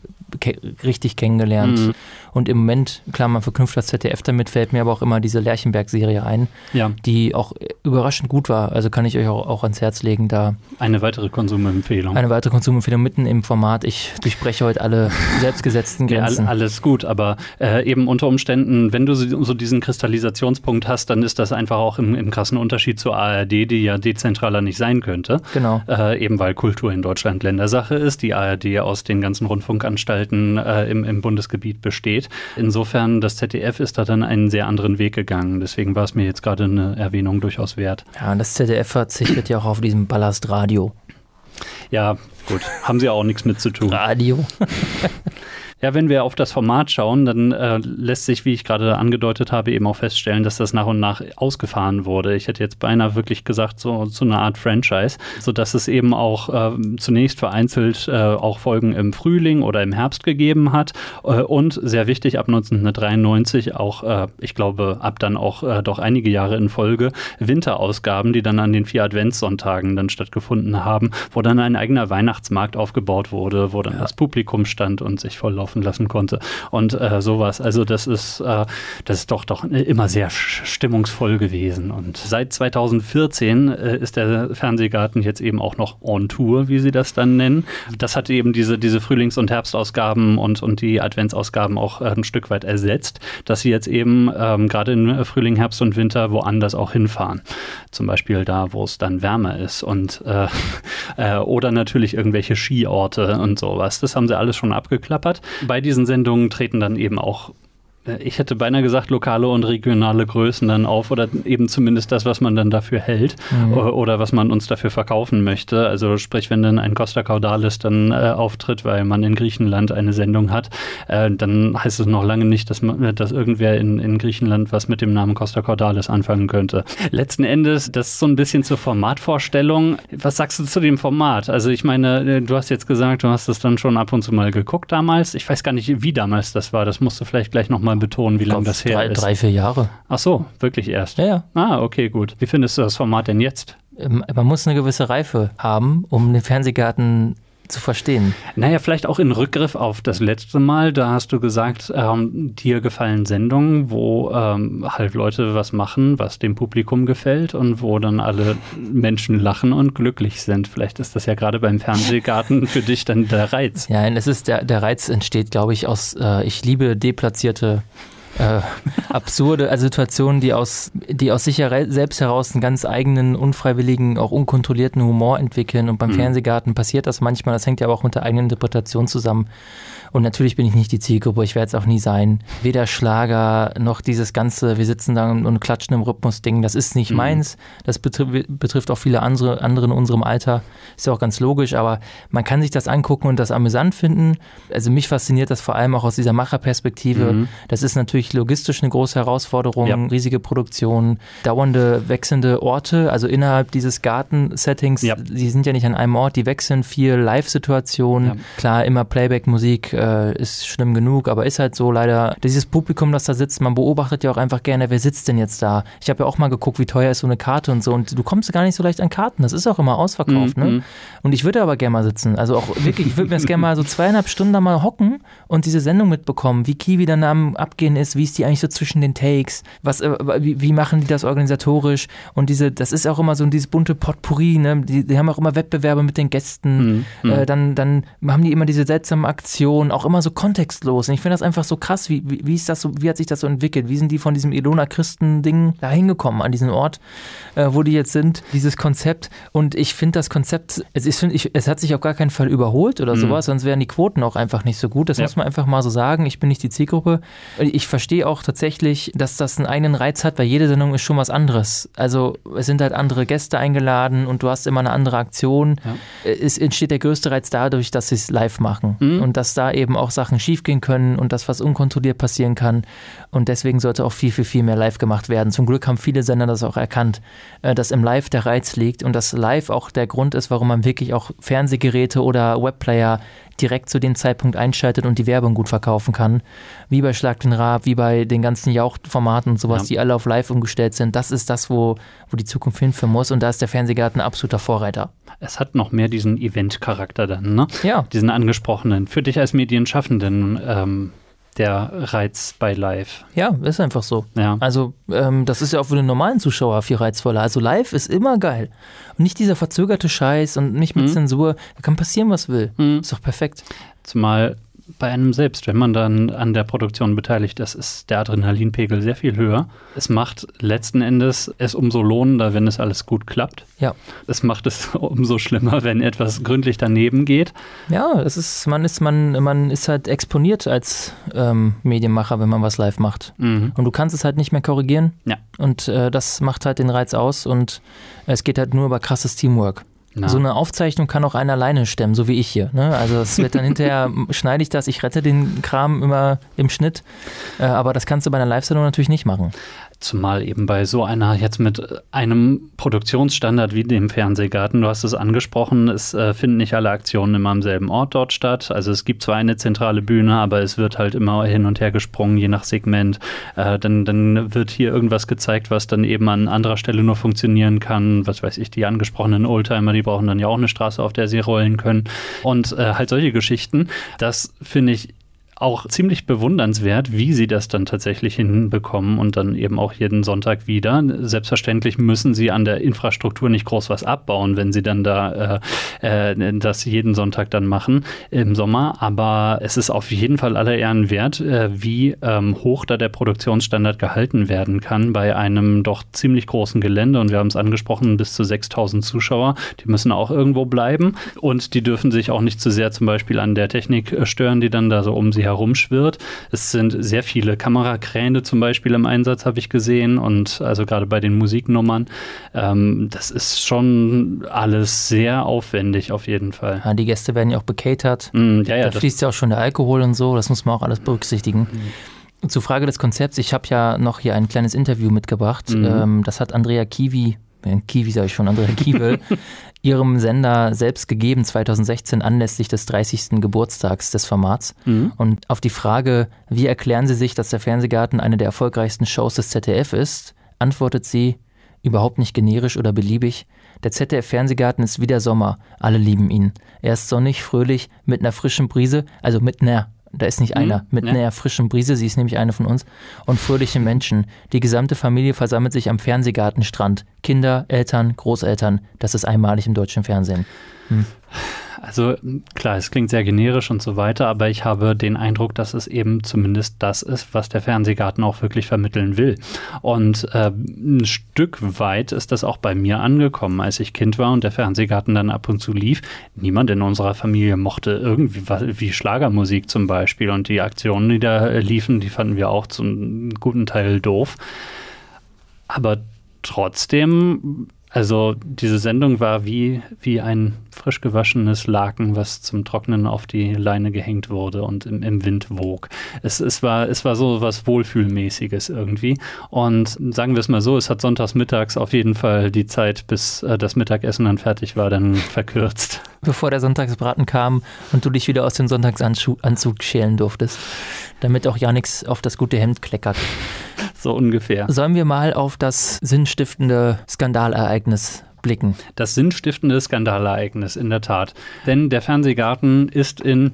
ke richtig kennengelernt. Mhm. Und im Moment, klar, man verknüpft das ZDF damit, fällt mir aber auch immer diese Lerchenberg-Serie ein, ja. die auch überraschend gut war. Also kann ich euch auch, auch ans Herz legen, da. Eine weitere Konsumempfehlung. Eine weitere Konsumempfehlung mitten im Format. Ich durchbreche heute alle selbstgesetzten <laughs> Grenzen. Ja, alles gut, aber äh, eben unter Umständen, wenn du so diesen Kristallisationspunkt hast, dann ist das einfach auch im, im krassen Unterschied zur ARD, die ja dezentraler nicht sein könnte. Genau. Äh, eben weil Kultur in Deutschland Ländersache ist, die ARD aus den ganzen Rundfunkanstalten äh, im, im Bundesgebiet besteht geht. Insofern, das ZDF ist da dann einen sehr anderen Weg gegangen. Deswegen war es mir jetzt gerade eine Erwähnung durchaus wert. Ja, und das ZDF verzichtet ja auch auf diesem Ballastradio. Ja, gut. Haben sie auch nichts mit zu tun. Radio. <laughs> Ja, wenn wir auf das Format schauen, dann äh, lässt sich, wie ich gerade angedeutet habe, eben auch feststellen, dass das nach und nach ausgefahren wurde. Ich hätte jetzt beinahe wirklich gesagt, so, so eine Art Franchise, sodass es eben auch äh, zunächst vereinzelt äh, auch Folgen im Frühling oder im Herbst gegeben hat. Äh, und sehr wichtig, ab 1993 auch, äh, ich glaube, ab dann auch äh, doch einige Jahre in Folge, Winterausgaben, die dann an den vier Adventssonntagen dann stattgefunden haben, wo dann ein eigener Weihnachtsmarkt aufgebaut wurde, wo dann ja. das Publikum stand und sich volllaufen laufen lassen konnte und äh, sowas. Also das ist, äh, das ist doch, doch immer sehr stimmungsvoll gewesen. Und seit 2014 äh, ist der Fernsehgarten jetzt eben auch noch on Tour, wie sie das dann nennen. Das hat eben diese, diese Frühlings- und Herbstausgaben und, und die Adventsausgaben auch äh, ein Stück weit ersetzt, dass sie jetzt eben ähm, gerade im Frühling, Herbst und Winter woanders auch hinfahren. Zum Beispiel da, wo es dann wärmer ist und äh, <laughs> äh, oder natürlich irgendwelche Skiorte und sowas. Das haben sie alles schon abgeklappert bei diesen Sendungen treten dann eben auch ich hätte beinahe gesagt, lokale und regionale Größen dann auf oder eben zumindest das, was man dann dafür hält mhm. oder was man uns dafür verkaufen möchte. Also sprich, wenn dann ein Costa Caudalis dann äh, auftritt, weil man in Griechenland eine Sendung hat, äh, dann heißt es noch lange nicht, dass, man, dass irgendwer in, in Griechenland was mit dem Namen Costa Caudalis anfangen könnte. Letzten Endes, das ist so ein bisschen zur Formatvorstellung. Was sagst du zu dem Format? Also ich meine, äh, du hast jetzt gesagt, du hast es dann schon ab und zu mal geguckt damals. Ich weiß gar nicht, wie damals das war. Das musst du vielleicht gleich nochmal betonen, wie lange das her drei, ist. Drei, vier Jahre. Ach so, wirklich erst? Ja, ja. Ah, okay, gut. Wie findest du das Format denn jetzt? Ähm, man muss eine gewisse Reife haben, um den Fernsehgarten zu verstehen. Naja, vielleicht auch in Rückgriff auf das letzte Mal. Da hast du gesagt, ähm, dir gefallen Sendungen, wo ähm, halt Leute was machen, was dem Publikum gefällt und wo dann alle Menschen lachen und glücklich sind. Vielleicht ist das ja gerade beim Fernsehgarten <laughs> für dich dann der Reiz. Ja, es ist der, der Reiz entsteht, glaube ich, aus, äh, ich liebe deplatzierte äh, absurde also Situationen, die aus, die aus sich selbst heraus einen ganz eigenen, unfreiwilligen, auch unkontrollierten Humor entwickeln. Und beim mhm. Fernsehgarten passiert das manchmal. Das hängt ja aber auch mit der eigenen Interpretation zusammen. Und natürlich bin ich nicht die Zielgruppe, ich werde es auch nie sein. Weder Schlager noch dieses ganze, wir sitzen da und klatschen im Rhythmus-Ding, das ist nicht mhm. meins. Das betrifft, betrifft auch viele andere, andere in unserem Alter. Ist ja auch ganz logisch, aber man kann sich das angucken und das amüsant finden. Also mich fasziniert das vor allem auch aus dieser Macherperspektive. Mhm. Das ist natürlich logistisch eine große Herausforderung, ja. riesige Produktion, dauernde, wechselnde Orte, also innerhalb dieses Garten-Settings, ja. die sind ja nicht an einem Ort, die wechseln viel Live-Situationen. Ja. Klar, immer Playback-Musik, äh, ist schlimm genug, aber ist halt so leider, dieses Publikum, das da sitzt, man beobachtet ja auch einfach gerne, wer sitzt denn jetzt da? Ich habe ja auch mal geguckt, wie teuer ist so eine Karte und so und du kommst gar nicht so leicht an Karten, das ist auch immer ausverkauft, ne? mhm. ne? Und ich würde aber gerne mal sitzen, also auch wirklich, ich würde mir das gerne mal so zweieinhalb Stunden da mal hocken und diese Sendung mitbekommen, wie Kiwi dann am Abgehen ist, wie ist die eigentlich so zwischen den Takes, was, äh, wie, wie, machen die das organisatorisch und diese, das ist auch immer so dieses bunte Potpourri, ne? Die, die haben auch immer Wettbewerbe mit den Gästen, mhm. äh, dann, dann haben die immer diese seltsamen Aktionen, auch immer so kontextlos. Und ich finde das einfach so krass, wie, wie, wie, ist das so, wie hat sich das so entwickelt? Wie sind die von diesem Ilona-Christen-Ding da hingekommen, an diesen Ort, äh, wo die jetzt sind, dieses Konzept. Und ich finde das Konzept, es, ist, ich, es hat sich auf gar keinen Fall überholt oder mhm. sowas, sonst wären die Quoten auch einfach nicht so gut. Das ja. muss man einfach mal so sagen. Ich bin nicht die Zielgruppe. Ich verstehe auch tatsächlich, dass das einen eigenen Reiz hat, weil jede Sendung ist schon was anderes. Also es sind halt andere Gäste eingeladen und du hast immer eine andere Aktion. Ja. Es entsteht der größte Reiz dadurch, dass sie es live machen mhm. und dass da eben auch Sachen schiefgehen können und dass was unkontrolliert passieren kann. Und deswegen sollte auch viel, viel, viel mehr live gemacht werden. Zum Glück haben viele Sender das auch erkannt, äh, dass im Live der Reiz liegt und dass live auch der Grund ist, warum man wirklich auch Fernsehgeräte oder Webplayer direkt zu dem Zeitpunkt einschaltet und die Werbung gut verkaufen kann. Wie bei Schlag den Rab, wie bei den ganzen Jauchformaten und sowas, ja. die alle auf live umgestellt sind. Das ist das, wo, wo die Zukunft hinführen muss. Und da ist der Fernsehgarten ein absoluter Vorreiter. Es hat noch mehr diesen Event-Charakter dann, ne? Ja. Diesen angesprochenen. Für dich als Medienschaffenden, ähm, der Reiz bei Live. Ja, ist einfach so. Ja. Also, ähm, das ist ja auch für den normalen Zuschauer viel reizvoller. Also, Live ist immer geil. Und nicht dieser verzögerte Scheiß und nicht mit mhm. Zensur. Da kann passieren, was will. Mhm. Ist doch perfekt. Zumal bei einem selbst, wenn man dann an der Produktion beteiligt ist, ist der Adrenalinpegel sehr viel höher. Es macht letzten Endes es umso lohnender, wenn es alles gut klappt. Ja. Es macht es <laughs> umso schlimmer, wenn etwas gründlich daneben geht. Ja, es ist, man ist, man, man ist halt exponiert als ähm, Medienmacher, wenn man was live macht. Mhm. Und du kannst es halt nicht mehr korrigieren. Ja. Und äh, das macht halt den Reiz aus und es geht halt nur über krasses Teamwork. Na. So eine Aufzeichnung kann auch einer alleine stemmen, so wie ich hier. Ne? Also es wird dann <laughs> hinterher, schneide ich das, ich rette den Kram immer im Schnitt, äh, aber das kannst du bei einer Live-Sendung natürlich nicht machen. Zumal eben bei so einer, jetzt mit einem Produktionsstandard wie dem Fernsehgarten, du hast es angesprochen, es äh, finden nicht alle Aktionen immer am selben Ort dort statt. Also es gibt zwar eine zentrale Bühne, aber es wird halt immer hin und her gesprungen, je nach Segment. Äh, dann, dann wird hier irgendwas gezeigt, was dann eben an anderer Stelle nur funktionieren kann. Was weiß ich, die angesprochenen Oldtimer, die brauchen dann ja auch eine Straße, auf der sie rollen können. Und äh, halt solche Geschichten. Das finde ich auch ziemlich bewundernswert, wie sie das dann tatsächlich hinbekommen und dann eben auch jeden Sonntag wieder. Selbstverständlich müssen sie an der Infrastruktur nicht groß was abbauen, wenn sie dann da äh, äh, das jeden Sonntag dann machen im Sommer. Aber es ist auf jeden Fall aller Ehren wert, äh, wie ähm, hoch da der Produktionsstandard gehalten werden kann bei einem doch ziemlich großen Gelände. Und wir haben es angesprochen, bis zu 6000 Zuschauer. Die müssen auch irgendwo bleiben und die dürfen sich auch nicht zu sehr zum Beispiel an der Technik stören, die dann da so um sie herum herumschwirrt. Es sind sehr viele Kamerakräne zum Beispiel im Einsatz, habe ich gesehen. Und also gerade bei den Musiknummern. Ähm, das ist schon alles sehr aufwendig auf jeden Fall. Ja, die Gäste werden ja auch bekatert. Mm, ja, ja, da fließt ja auch schon der Alkohol und so. Das muss man auch alles berücksichtigen. Mhm. Zur Frage des Konzepts, ich habe ja noch hier ein kleines Interview mitgebracht. Mhm. Das hat Andrea Kiwi, äh, Kiwi sage ich schon, Andrea <laughs> Kiewel, ihrem Sender selbst gegeben 2016 anlässlich des 30. Geburtstags des Formats. Mhm. Und auf die Frage, wie erklären Sie sich, dass der Fernsehgarten eine der erfolgreichsten Shows des ZDF ist, antwortet sie, überhaupt nicht generisch oder beliebig. Der ZDF-Fernsehgarten ist wie der Sommer. Alle lieben ihn. Er ist sonnig, fröhlich, mit einer frischen Brise, also mit einer da ist nicht einer, mhm, mit ja. einer frischen Brise, sie ist nämlich eine von uns, und fröhliche Menschen. Die gesamte Familie versammelt sich am Fernsehgartenstrand. Kinder, Eltern, Großeltern. Das ist einmalig im deutschen Fernsehen. Hm. Also klar, es klingt sehr generisch und so weiter, aber ich habe den Eindruck, dass es eben zumindest das ist, was der Fernsehgarten auch wirklich vermitteln will. Und äh, ein Stück weit ist das auch bei mir angekommen, als ich Kind war und der Fernsehgarten dann ab und zu lief. Niemand in unserer Familie mochte irgendwie wie Schlagermusik zum Beispiel und die Aktionen, die da liefen, die fanden wir auch zum guten Teil doof. Aber trotzdem also diese Sendung war wie, wie ein frisch gewaschenes Laken, was zum Trocknen auf die Leine gehängt wurde und im, im Wind wog. Es, es, war, es war so was Wohlfühlmäßiges irgendwie. Und sagen wir es mal so, es hat sonntags mittags auf jeden Fall die Zeit, bis äh, das Mittagessen dann fertig war, dann <laughs> verkürzt. Bevor der Sonntagsbraten kam und du dich wieder aus dem Sonntagsanzug schälen durftest, damit auch ja nichts auf das gute Hemd kleckert. So ungefähr. Sollen wir mal auf das sinnstiftende Skandalereignis blicken? Das sinnstiftende Skandalereignis, in der Tat. Denn der Fernsehgarten ist in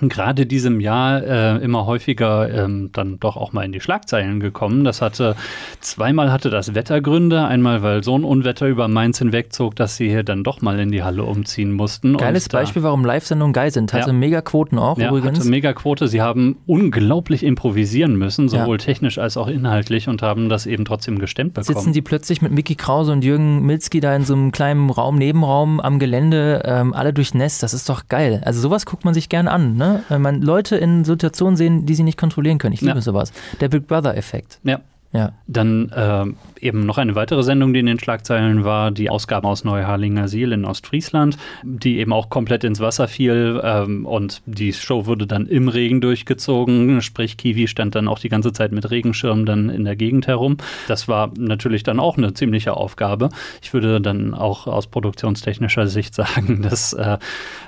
gerade diesem Jahr äh, immer häufiger ähm, dann doch auch mal in die Schlagzeilen gekommen. Das hatte zweimal hatte das Wettergründe, einmal weil so ein Unwetter über Mainz hinwegzog, dass sie hier dann doch mal in die Halle umziehen mussten. Geiles Beispiel, warum Live-Sendungen geil sind. Hatte ja. Megaquoten auch ja, übrigens. Hatte Megaquote. Sie haben unglaublich improvisieren müssen, sowohl ja. technisch als auch inhaltlich und haben das eben trotzdem gestemmt bekommen. Sitzen die plötzlich mit Mickey Krause und Jürgen Milzki da in so einem kleinen Raum, Nebenraum am Gelände, ähm, alle durchnässt. Das ist doch geil. Also sowas guckt man sich gerne an, ne? Ne? Wenn man Leute in Situationen sehen, die sie nicht kontrollieren können. Ich liebe ja. sowas. Der Big Brother-Effekt. Ja. Ja. Dann äh, eben noch eine weitere Sendung, die in den Schlagzeilen war, die Ausgabe aus Neuharlinger Siel in Ostfriesland, die eben auch komplett ins Wasser fiel ähm, und die Show wurde dann im Regen durchgezogen, sprich Kiwi stand dann auch die ganze Zeit mit Regenschirm dann in der Gegend herum. Das war natürlich dann auch eine ziemliche Aufgabe. Ich würde dann auch aus produktionstechnischer Sicht sagen, <laughs> dass, äh,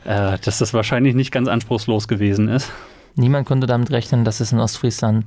äh, dass das wahrscheinlich nicht ganz anspruchslos gewesen ist. Niemand konnte damit rechnen, dass es in Ostfriesland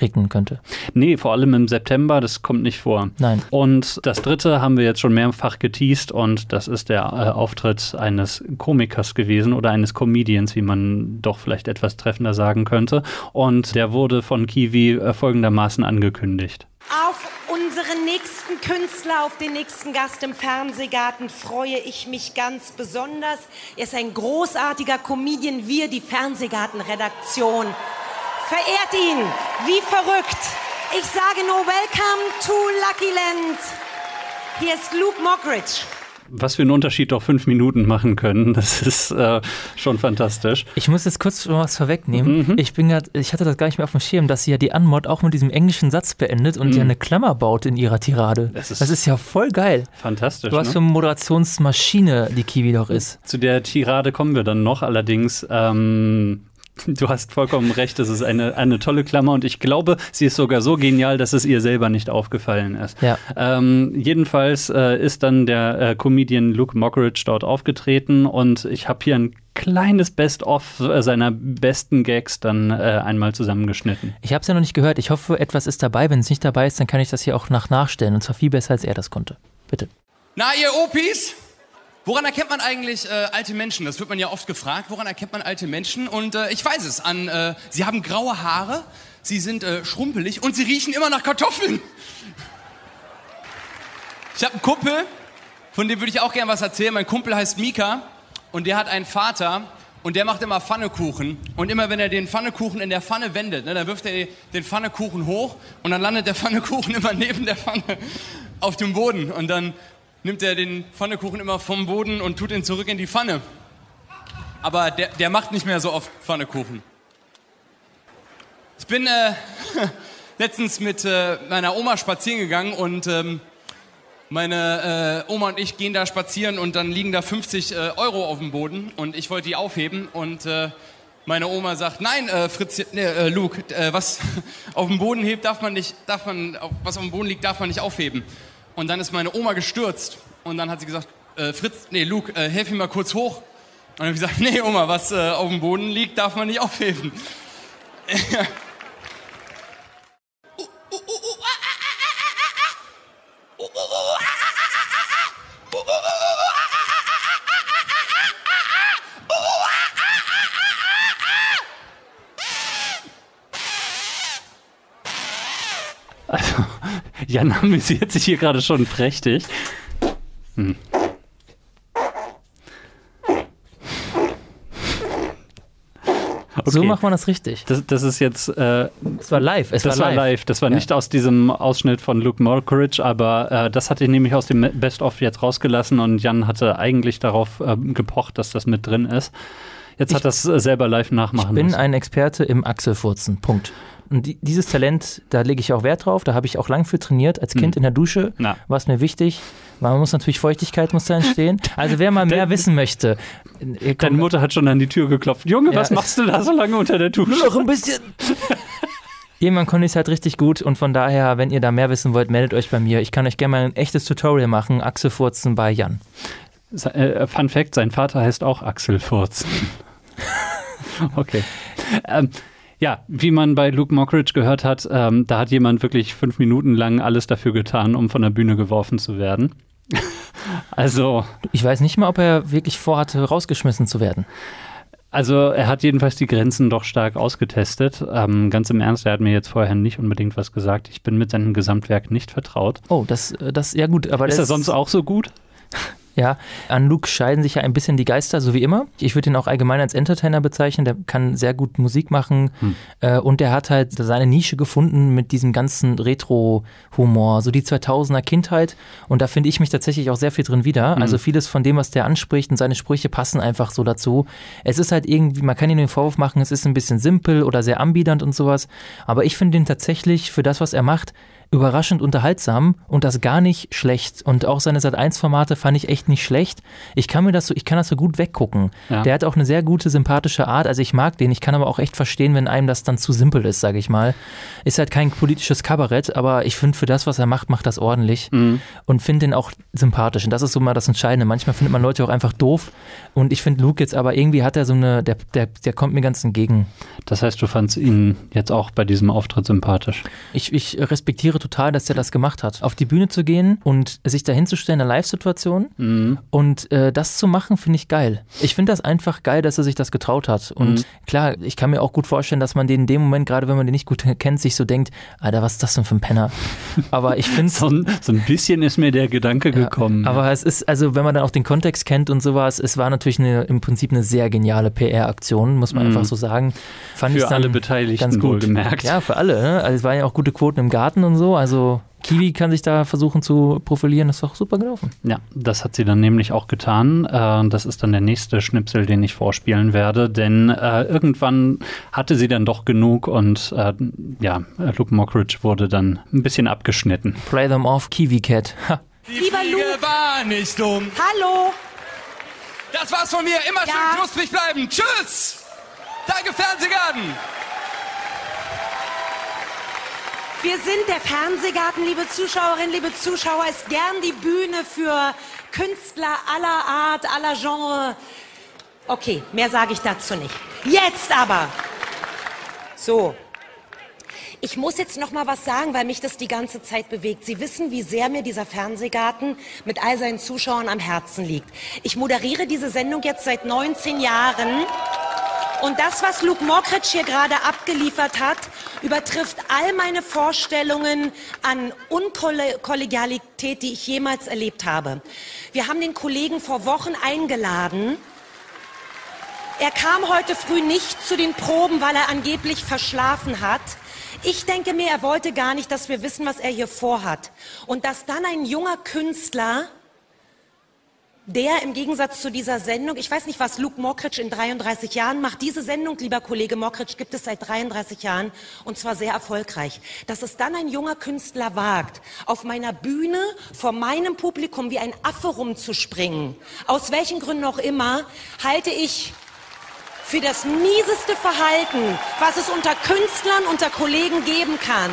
regnen könnte. Nee, vor allem im September, das kommt nicht vor. Nein. Und das dritte haben wir jetzt schon mehrfach geteased und das ist der äh, Auftritt eines Komikers gewesen oder eines Comedians, wie man doch vielleicht etwas treffender sagen könnte. Und der wurde von Kiwi äh, folgendermaßen angekündigt. Auf unseren nächsten Künstler, auf den nächsten Gast im Fernsehgarten freue ich mich ganz besonders. Er ist ein großartiger Comedian, wir, die Fernsehgarten-Redaktion verehrt ihn wie verrückt. Ich sage nur Welcome to Lucky Land. Hier ist Luke Mockridge. Was für einen Unterschied doch fünf Minuten machen können, das ist äh, schon fantastisch. Ich muss jetzt kurz was vorwegnehmen. Mhm. Ich bin grad, ich hatte das gar nicht mehr auf dem Schirm, dass sie ja die Anmod auch mit diesem englischen Satz beendet und mhm. ja eine Klammer baut in ihrer Tirade. Das ist, das ist ja voll geil. Fantastisch. Du hast ne? für eine Moderationsmaschine die Kiwi doch ist. Zu der Tirade kommen wir dann noch. Allerdings ähm, <laughs> Du hast vollkommen recht, das ist eine, eine tolle Klammer und ich glaube, sie ist sogar so genial, dass es ihr selber nicht aufgefallen ist. Ja. Ähm, jedenfalls äh, ist dann der äh, Comedian Luke Mockridge dort aufgetreten und ich habe hier ein kleines Best-of äh, seiner besten Gags dann äh, einmal zusammengeschnitten. Ich habe es ja noch nicht gehört. Ich hoffe, etwas ist dabei. Wenn es nicht dabei ist, dann kann ich das hier auch nach nachstellen und zwar viel besser, als er das konnte. Bitte. Na, ihr Opis? Woran erkennt man eigentlich äh, alte Menschen? Das wird man ja oft gefragt. Woran erkennt man alte Menschen? Und äh, ich weiß es. An, äh, sie haben graue Haare, sie sind äh, schrumpelig und sie riechen immer nach Kartoffeln. Ich habe einen Kumpel, von dem würde ich auch gerne was erzählen. Mein Kumpel heißt Mika und der hat einen Vater und der macht immer Pfannekuchen. Und immer wenn er den Pfannekuchen in der Pfanne wendet, ne, dann wirft er den Pfannekuchen hoch und dann landet der Pfannekuchen <laughs> immer neben der Pfanne auf dem Boden. Und dann nimmt er den Pfannekuchen immer vom Boden und tut ihn zurück in die Pfanne. Aber der, der macht nicht mehr so oft Pfannekuchen. Ich bin äh, <laughs> letztens mit äh, meiner Oma spazieren gegangen und ähm, meine äh, Oma und ich gehen da spazieren und dann liegen da 50 äh, Euro auf dem Boden und ich wollte die aufheben und äh, meine Oma sagt, nein, äh, Fritz, nee, äh, Luke, was <laughs> auf dem Boden hebt, darf man nicht, darf man, was auf dem Boden liegt, darf man nicht aufheben. Und dann ist meine Oma gestürzt und dann hat sie gesagt, äh, Fritz, nee, Luke, äh, helf mir mal kurz hoch. Und dann habe ich gesagt, <laughs> nee, Oma, was äh, auf dem Boden liegt, darf man nicht aufheben. <laughs> Jan amüsiert <laughs> sich hier gerade schon prächtig. Hm. So Okay. macht man das richtig. Das, das ist jetzt, äh, Es war live. Es das war war live. live. Das war Ja. nicht aus diesem Ausschnitt von Luke Mockridge, aber äh, das hatte ich nämlich aus dem Best-of jetzt rausgelassen und Jan hatte eigentlich darauf ähm, gepocht, dass das mit drin ist. Jetzt Ich- hat das äh, selber live nachmachen Ich bin müssen. ein Experte im Achselfurzen. Punkt. Und die, dieses Talent, da lege ich auch Wert drauf. Da habe ich auch lang für trainiert. Als Kind in der Dusche Na. war es mir wichtig. Man muss natürlich Feuchtigkeit muss da entstehen. Also wer mal <laughs> mehr wissen möchte, ihr Deine Mutter hat schon an die Tür geklopft. Junge, Ja. was machst du da so lange unter der Dusche? noch ein bisschen. <laughs> Irgendwann konnte ich es halt richtig gut und von daher, wenn ihr da mehr wissen wollt, meldet euch bei mir. Ich kann euch gerne mal ein echtes Tutorial machen. Achselfurzen bei Jan. Äh, Fun Fact: Sein Vater heißt auch Axel Furz. <laughs> okay. Ähm, ja, wie man bei Luke Mockridge gehört hat, ähm, da hat jemand wirklich fünf Minuten lang alles dafür getan, um von der Bühne geworfen zu werden. <laughs> also, Ich weiß nicht mal, ob er wirklich vorhatte, rausgeschmissen zu werden. also er hat jedenfalls die Grenzen doch stark ausgetestet. Ähm, ganz im Ernst, er hat mir jetzt vorher nicht unbedingt was gesagt. Ich bin mit seinem Gesamtwerk nicht vertraut. Oh, das, äh, das, ja gut, aber Ist das er sonst auch so gut? <laughs> Ja, an Luke scheiden sich ja ein bisschen die Geister, so wie immer. Ich würde ihn auch allgemein als Entertainer bezeichnen. Der kann sehr gut Musik machen äh, und der hat halt seine Nische gefunden mit diesem ganzen Retro-Humor, so die 2000er Kindheit. Und da finde ich mich tatsächlich auch sehr viel drin wieder. Also vieles von dem, was der anspricht und seine Sprüche passen einfach so dazu. Es ist halt irgendwie, man kann ihm den Vorwurf machen, es ist ein bisschen simpel oder sehr ambidernd und sowas. Aber ich finde ihn tatsächlich für das, was er macht, überraschend unterhaltsam und das gar nicht schlecht. Und auch seine Sat1-Formate fand ich echt nicht schlecht. Ich kann mir das so, ich kann das so gut weggucken. Ja. Der hat auch eine sehr gute, sympathische Art. Also ich mag den. Ich kann aber auch echt verstehen, wenn einem das dann zu simpel ist, sage ich mal. Ist halt kein politisches Kabarett, aber ich finde, für das, was er macht, macht das ordentlich. Und finde den auch sympathisch. Und das ist so mal das Entscheidende. Manchmal findet man Leute auch einfach doof. Und ich finde Luke jetzt aber irgendwie hat er so eine, der, der, der kommt mir ganz entgegen. Das heißt, du fandst ihn jetzt auch bei diesem Auftritt sympathisch. Ich, ich respektiere total, dass er das gemacht hat. Auf die Bühne zu gehen und sich dahinzustellen in einer Live-Situation und äh, das zu machen, finde ich geil. Ich finde das einfach geil, dass er sich das getraut hat. Und klar, ich kann mir auch gut vorstellen, dass man den in dem Moment, gerade wenn man den nicht gut <laughs> kennt, sich so denkt, Alter, was ist das denn für ein Penner? Aber ich <laughs> finde So so ein bisschen ist mir der Gedanke gekommen. aber es ist, also wenn man dann auch den Kontext kennt und sowas, es war natürlich eine, im Prinzip eine sehr geniale PR-Aktion, muss man einfach so sagen. Fand Für alle Beteiligten ganz gut. wohlgemerkt. Ja, für alle. Ne? Also es waren ja auch gute Quoten im Garten und so. Also Kiwi kann sich da versuchen zu profilieren. Das ist doch super gelaufen. Ja, das hat sie dann nämlich auch getan. Äh, das ist dann der nächste Schnipsel, den ich vorspielen werde, denn äh, irgendwann hatte sie dann doch genug und äh, ja, Luke Mockridge wurde dann ein bisschen abgeschnitten. Play them off, Kiwi Cat. Die Lieber Fliege Luke. war nicht dumm. Hallo! Das war's von mir. Immer Ja. schön knusprig bleiben. Tschüss. Danke, Fernsehgarten. Wir sind der Fernsehgarten, liebe Zuschauerinnen, liebe Zuschauer, ist gern die Bühne für Künstler aller Art, aller Genre. Okay, mehr sage ich dazu nicht. Jetzt aber. So. Ich muss jetzt noch mal was sagen, weil mich das die ganze Zeit bewegt. Sie wissen, wie sehr mir dieser Fernsehgarten mit all seinen Zuschauern am Herzen liegt. Ich moderiere diese Sendung jetzt seit 19 Jahren. Und das, was Luke Mockridge hier gerade abgeliefert hat, übertrifft all meine Vorstellungen an Unkollegialität, die ich jemals erlebt habe. Wir haben den Kollegen vor Wochen eingeladen. Er kam heute früh nicht zu den Proben, weil er angeblich verschlafen hat. Ich denke mir, er wollte gar nicht, dass wir wissen, was er hier vorhat. Und dass dann ein junger Künstler der im Gegensatz zu dieser Sendung, ich weiß nicht, was Luke Mockridge in 33 Jahren macht. Diese Sendung, lieber Kollege Mockridge, gibt es seit 33 Jahren und zwar sehr erfolgreich. Dass es dann ein junger Künstler wagt, auf meiner Bühne vor meinem Publikum wie ein Affe rumzuspringen, aus welchen Gründen auch immer, halte ich für das mieseste Verhalten, was es unter Künstlern, unter Kollegen geben kann.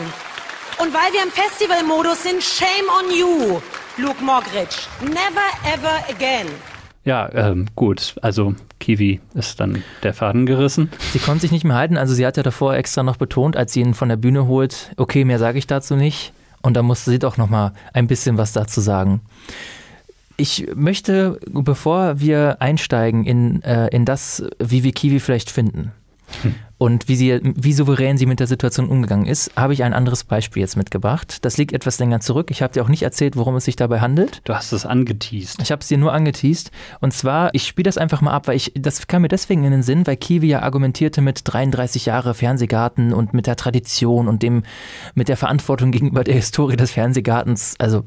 Und weil wir im Festivalmodus sind, shame on you, Luke Mogridge. Never ever again. Ja, ähm, gut. Also Kiwi ist dann der Faden gerissen. Sie konnte sich nicht mehr halten. Also sie hat ja davor extra noch betont, als sie ihn von der Bühne holt, okay, mehr sage ich dazu nicht. Und da musste sie doch noch mal ein bisschen was dazu sagen. Ich möchte, bevor wir einsteigen in, äh, in das, wie wir Kiwi vielleicht finden, hm und wie, sie, wie souverän sie mit der Situation umgegangen ist, habe ich ein anderes Beispiel jetzt mitgebracht. Das liegt etwas länger zurück. Ich habe dir auch nicht erzählt, worum es sich dabei handelt. Du hast es angeteased. Ich habe es dir nur angeteased. Und zwar, ich spiele das einfach mal ab, weil ich, das kam mir deswegen in den Sinn, weil Kiwi ja argumentierte mit 33 Jahre Fernsehgarten und mit der Tradition und dem, mit der Verantwortung gegenüber der Historie des Fernsehgartens. Also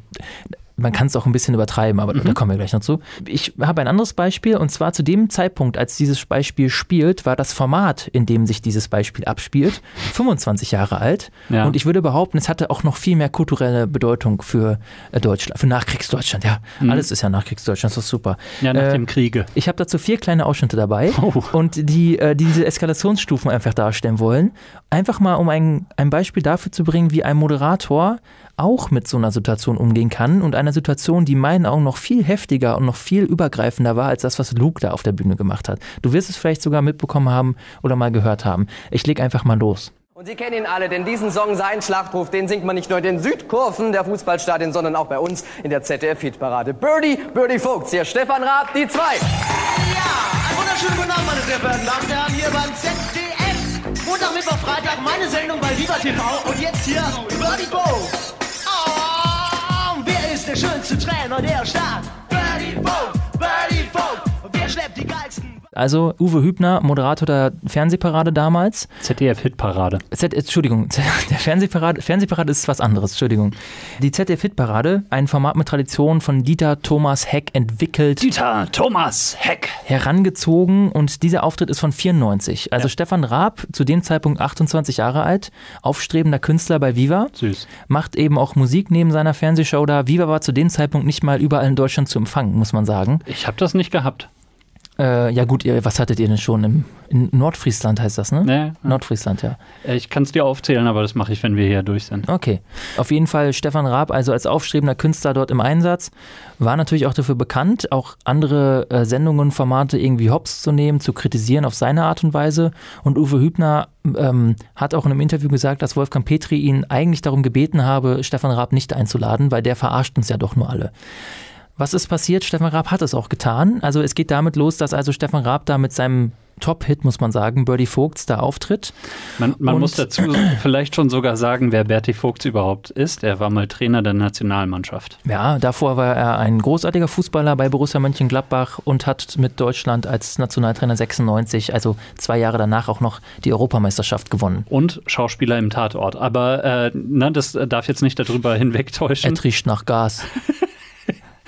man kann es auch ein bisschen übertreiben, aber mhm. da kommen wir gleich noch zu. Ich habe ein anderes Beispiel und zwar zu dem Zeitpunkt, als dieses Beispiel spielt, war das Format, in dem sich dieses Beispiel abspielt, <laughs> 25 Jahre alt. Ja. Und ich würde behaupten, es hatte auch noch viel mehr kulturelle Bedeutung für äh, Deutschland, für Nachkriegsdeutschland. Ja, mhm. alles ist ja Nachkriegsdeutschland, das ist super. Ja, nach äh, dem Kriege. Ich habe dazu vier kleine Ausschnitte dabei oh. und die, äh, die diese Eskalationsstufen einfach darstellen wollen. Einfach mal, um ein, ein Beispiel dafür zu bringen, wie ein Moderator auch mit so einer Situation umgehen kann und einer Situation, die in meinen Augen noch viel heftiger und noch viel übergreifender war als das, was Luke da auf der Bühne gemacht hat. Du wirst es vielleicht sogar mitbekommen haben oder mal gehört haben. Ich leg einfach mal los. Und Sie kennen ihn alle, denn diesen Song Sein Schlachtruf, den singt man nicht nur in den Südkurven der Fußballstadien, sondern auch bei uns in der ZDF-Hitparade. Birdie, Birdie Vogts, hier Stefan Raab, die zwei. Ja, einen wunderschönen guten Abend, meine sehr verehrten Damen und Herren, hier beim ZDF. Montag, Mittwoch, Freitag, meine Sendung bei Viva TV und jetzt hier Birdie Vogts ist der schönste Trainer der Stadt. Birdie Vogt, Birdie Vogt. Und wer schleppt die geilsten also Uwe Hübner, Moderator der Fernsehparade damals. ZDF-Hitparade. Entschuldigung, <laughs> der Fernsehparade, Fernsehparade ist was anderes, Entschuldigung. Die ZDF-Hitparade, ein Format mit Tradition von Dieter Thomas Heck entwickelt. Dieter Thomas Heck. Herangezogen und dieser Auftritt ist von 94. Also ja. Stefan Raab, zu dem Zeitpunkt 28 Jahre alt, aufstrebender Künstler bei Viva. Süß. Macht eben auch Musik neben seiner Fernsehshow da. Viva war zu dem Zeitpunkt nicht mal überall in Deutschland zu empfangen, muss man sagen. Ich habe das nicht gehabt. Äh, ja gut, ihr, was hattet ihr denn schon? Im, in Nordfriesland heißt das, ne? Ja. Nordfriesland, ja. Äh, ich kann es dir aufzählen, aber das mache ich, wenn wir hier durch sind. Okay. Auf jeden Fall Stefan Raab, also als aufstrebender Künstler dort im Einsatz, war natürlich auch dafür bekannt, auch andere äh, Sendungen, Formate irgendwie hops zu nehmen, zu kritisieren auf seine Art und Weise. Und Uwe Hübner ähm, hat auch in einem Interview gesagt, dass Wolfgang Petri ihn eigentlich darum gebeten habe, Stefan Raab nicht einzuladen, weil der verarscht uns ja doch nur alle. Was ist passiert? Stefan Raab hat es auch getan. Also es geht damit los, dass also Stefan Raab da mit seinem Top-Hit, muss man sagen, Birdie Vogts da auftritt. Man, man muss dazu <clears throat> vielleicht schon sogar sagen, wer Bertie Vogts überhaupt ist. Er war mal Trainer der Nationalmannschaft. Ja, davor war er ein großartiger Fußballer bei Borussia Mönchengladbach und hat mit Deutschland als Nationaltrainer 96, also zwei Jahre danach auch noch die Europameisterschaft gewonnen. Und Schauspieler im Tatort. Aber äh, ne, das darf jetzt nicht darüber <laughs> hinwegtäuschen. Er riecht nach Gas. <laughs>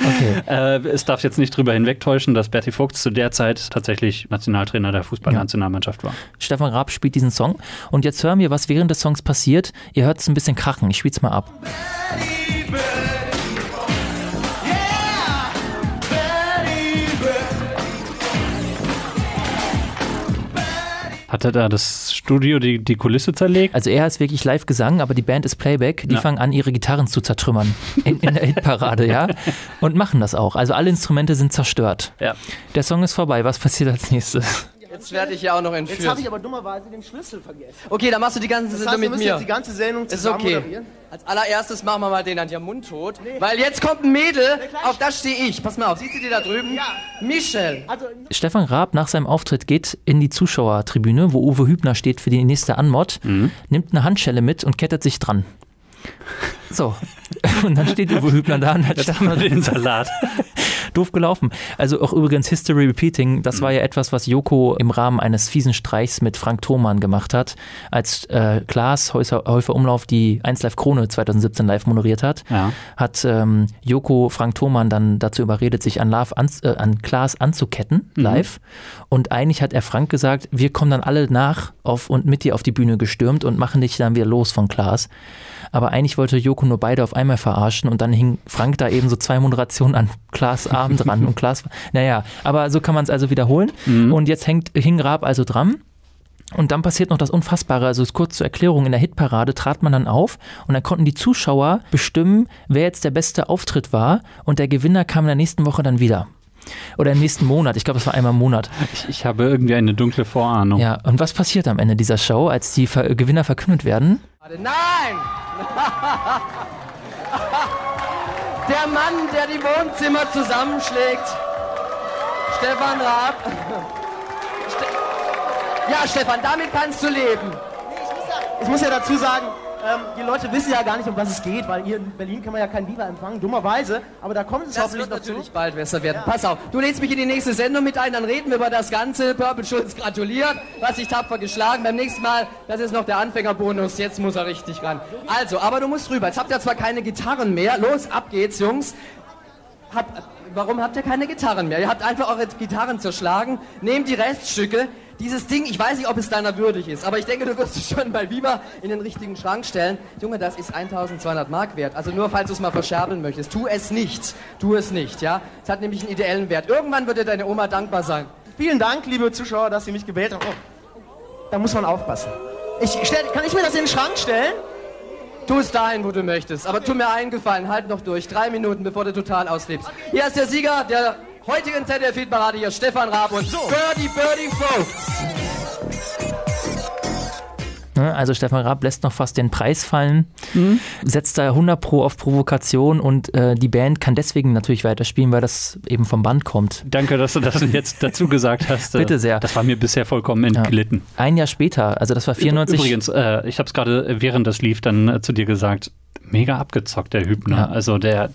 Okay. <laughs> Äh, es darf jetzt nicht drüber hinwegtäuschen, dass Bertie Vogt zu der Zeit tatsächlich Nationaltrainer der Fußballnationalmannschaft war. Stefan Raab spielt diesen Song und jetzt hören wir, was während des Songs passiert. Ihr hört es ein bisschen krachen. Ich spiel's mal ab. Bertie. Hat er da das Studio die, die Kulisse zerlegt? Also er ist wirklich live Gesang, aber die Band ist Playback. Die ja. fangen an, ihre Gitarren zu zertrümmern in, in der Hitparade, ja. Und machen das auch. Also alle Instrumente sind zerstört. Ja. Der Song ist vorbei. Was passiert als nächstes? Jetzt werde ich ja auch noch entführt. Jetzt habe ich aber dummerweise den Schlüssel vergessen. Okay, dann machst du die ganze Sendung mit mir. Jetzt die ganze Sendung zusammen Ist okay. Moderieren. Als allererstes machen wir mal den an ihrem Mund tot. Nee. Weil jetzt kommt ein Mädel, auf das stehe ich. Pass mal auf, siehst du die da drüben? Ja. Michelle. Also, Stefan Raab nach seinem Auftritt geht in die Zuschauertribüne, wo Uwe Hübner steht für die nächste Anmod, mhm. nimmt eine Handschelle mit und kettet sich dran. So. <laughs> Und dann steht Uwe Hübner da und hat Stefan den Salat. <laughs> doof gelaufen. Also auch übrigens History Repeating, das war ja etwas, was Joko im Rahmen eines fiesen Streichs mit Frank Thoman gemacht hat, als äh, Klaas Häuser, Häufer Umlauf die 1 Live Krone 2017 live moderiert hat, Ja. hat ähm, Joko Frank Thoman dann dazu überredet, sich an, Love an, äh, an Klaas anzuketten, live. Und eigentlich hat er Frank gesagt, wir kommen dann alle nach auf und mit dir auf die Bühne gestürmt und machen dich dann wieder los von Klaas. Aber eigentlich wollte Joko nur beide auf einmal verarschen und dann hing Frank da eben so zwei Moderationen an Klaas Arm dran und Klaas, naja, aber so kann man es also wiederholen. Und jetzt hängt, hing Raab also dran. Und dann passiert noch das Unfassbare. Also kurz zur Erklärung, in der Hitparade trat man dann auf und dann konnten die Zuschauer bestimmen, wer jetzt der beste Auftritt war und der Gewinner kam in der nächsten Woche dann wieder. Oder im nächsten Monat. Ich glaube, das war einmal im Monat. Ich, ich habe irgendwie eine dunkle Vorahnung. Ja, und was passiert am Ende dieser Show, als die Ver Gewinner verkündet werden? Nein! <laughs> Der Mann, der die Wohnzimmer zusammenschlägt. Stefan Raab. Ja, Stefan, damit kannst du leben. Ich muss ja dazu sagen, ähm, die Leute wissen ja gar nicht, um was es geht, weil hier in Berlin kann man ja kein Viva empfangen, dummerweise. Aber da kommt es Das hoffentlich wird noch zu. natürlich bald besser werden. Pass auf, du lädst mich in die nächste Sendung mit ein, dann reden wir über das Ganze. Purple Schulz gratuliert, was sich tapfer geschlagen. Beim nächsten Mal, das ist noch der Anfängerbonus, jetzt muss er richtig ran. Also, aber du musst rüber. Jetzt habt ihr zwar keine Gitarren mehr. Los, ab geht's, Jungs. Hab, warum habt ihr keine Gitarren mehr? Ihr habt einfach eure Gitarren zerschlagen. Nehmt die Reststücke. Dieses Ding, ich weiß nicht, ob es deiner würdig ist, aber ich denke, du wirst es schon bei Viva in den richtigen Schrank stellen. Junge, das ist 1200 Mark wert. Also nur, falls du es mal verscherbeln möchtest. Tu es nicht. Tu es nicht, ja? Es hat nämlich einen ideellen Wert. Irgendwann wird dir deine Oma dankbar sein. Vielen Dank, liebe Zuschauer, dass Sie mich gewählt haben. Oh, da muss man aufpassen. Ich stell, kann ich mir das in den Schrank stellen? Tu es dahin, wo du möchtest. Aber tu mir einen Gefallen, halt noch durch. Drei Minuten, bevor du total auslebst. Hier ist der Sieger der heutigen ZDF-Parade, hier Stefan Raab und Birdie Birdie Folks. Ne? Also Stefan Raab lässt noch fast den Preis fallen, setzt da 100 Pro auf Provokation und äh, die Band kann deswegen natürlich weiterspielen, weil das eben vom Band kommt. Danke, dass du das jetzt <laughs> dazu gesagt hast. Bitte sehr. Das war mir bisher vollkommen entglitten. Ein Jahr später, also das war 94. Übrigens, äh, ich habe es gerade während das lief dann äh, zu dir gesagt. Mega abgezockt, der Hübner. Ja. Also der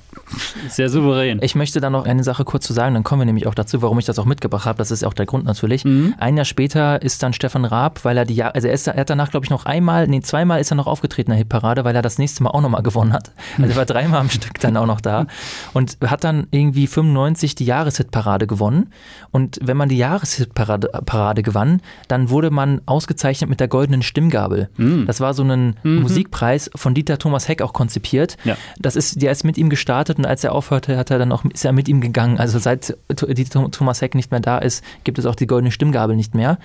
sehr souverän. Ich möchte da noch eine Sache kurz zu sagen, dann kommen wir nämlich auch dazu, warum ich das auch mitgebracht habe. Das ist auch der Grund natürlich. Ein Jahr später ist dann Stefan Raab, weil er die Jahr, also er, ist, er hat danach, glaube ich, noch einmal, nee, zweimal ist er noch aufgetreten in der Hitparade, weil er das nächste Mal auch nochmal gewonnen hat. Also er war dreimal am <laughs> Stück dann auch noch da und hat dann irgendwie 95 die Jahreshitparade gewonnen. Und wenn man die Jahreshitparade Parade gewann, dann wurde man ausgezeichnet mit der goldenen Stimmgabel. Das war so ein Musikpreis von Dieter Thomas Heck auch konzipiert. Ja. Das ist, der ist mit ihm gestartet und als er aufhörte, hat er dann auch, ist er mit ihm gegangen. Also seit Dieter Thomas Heck nicht mehr da ist, gibt es auch die goldene Stimmgabel nicht mehr.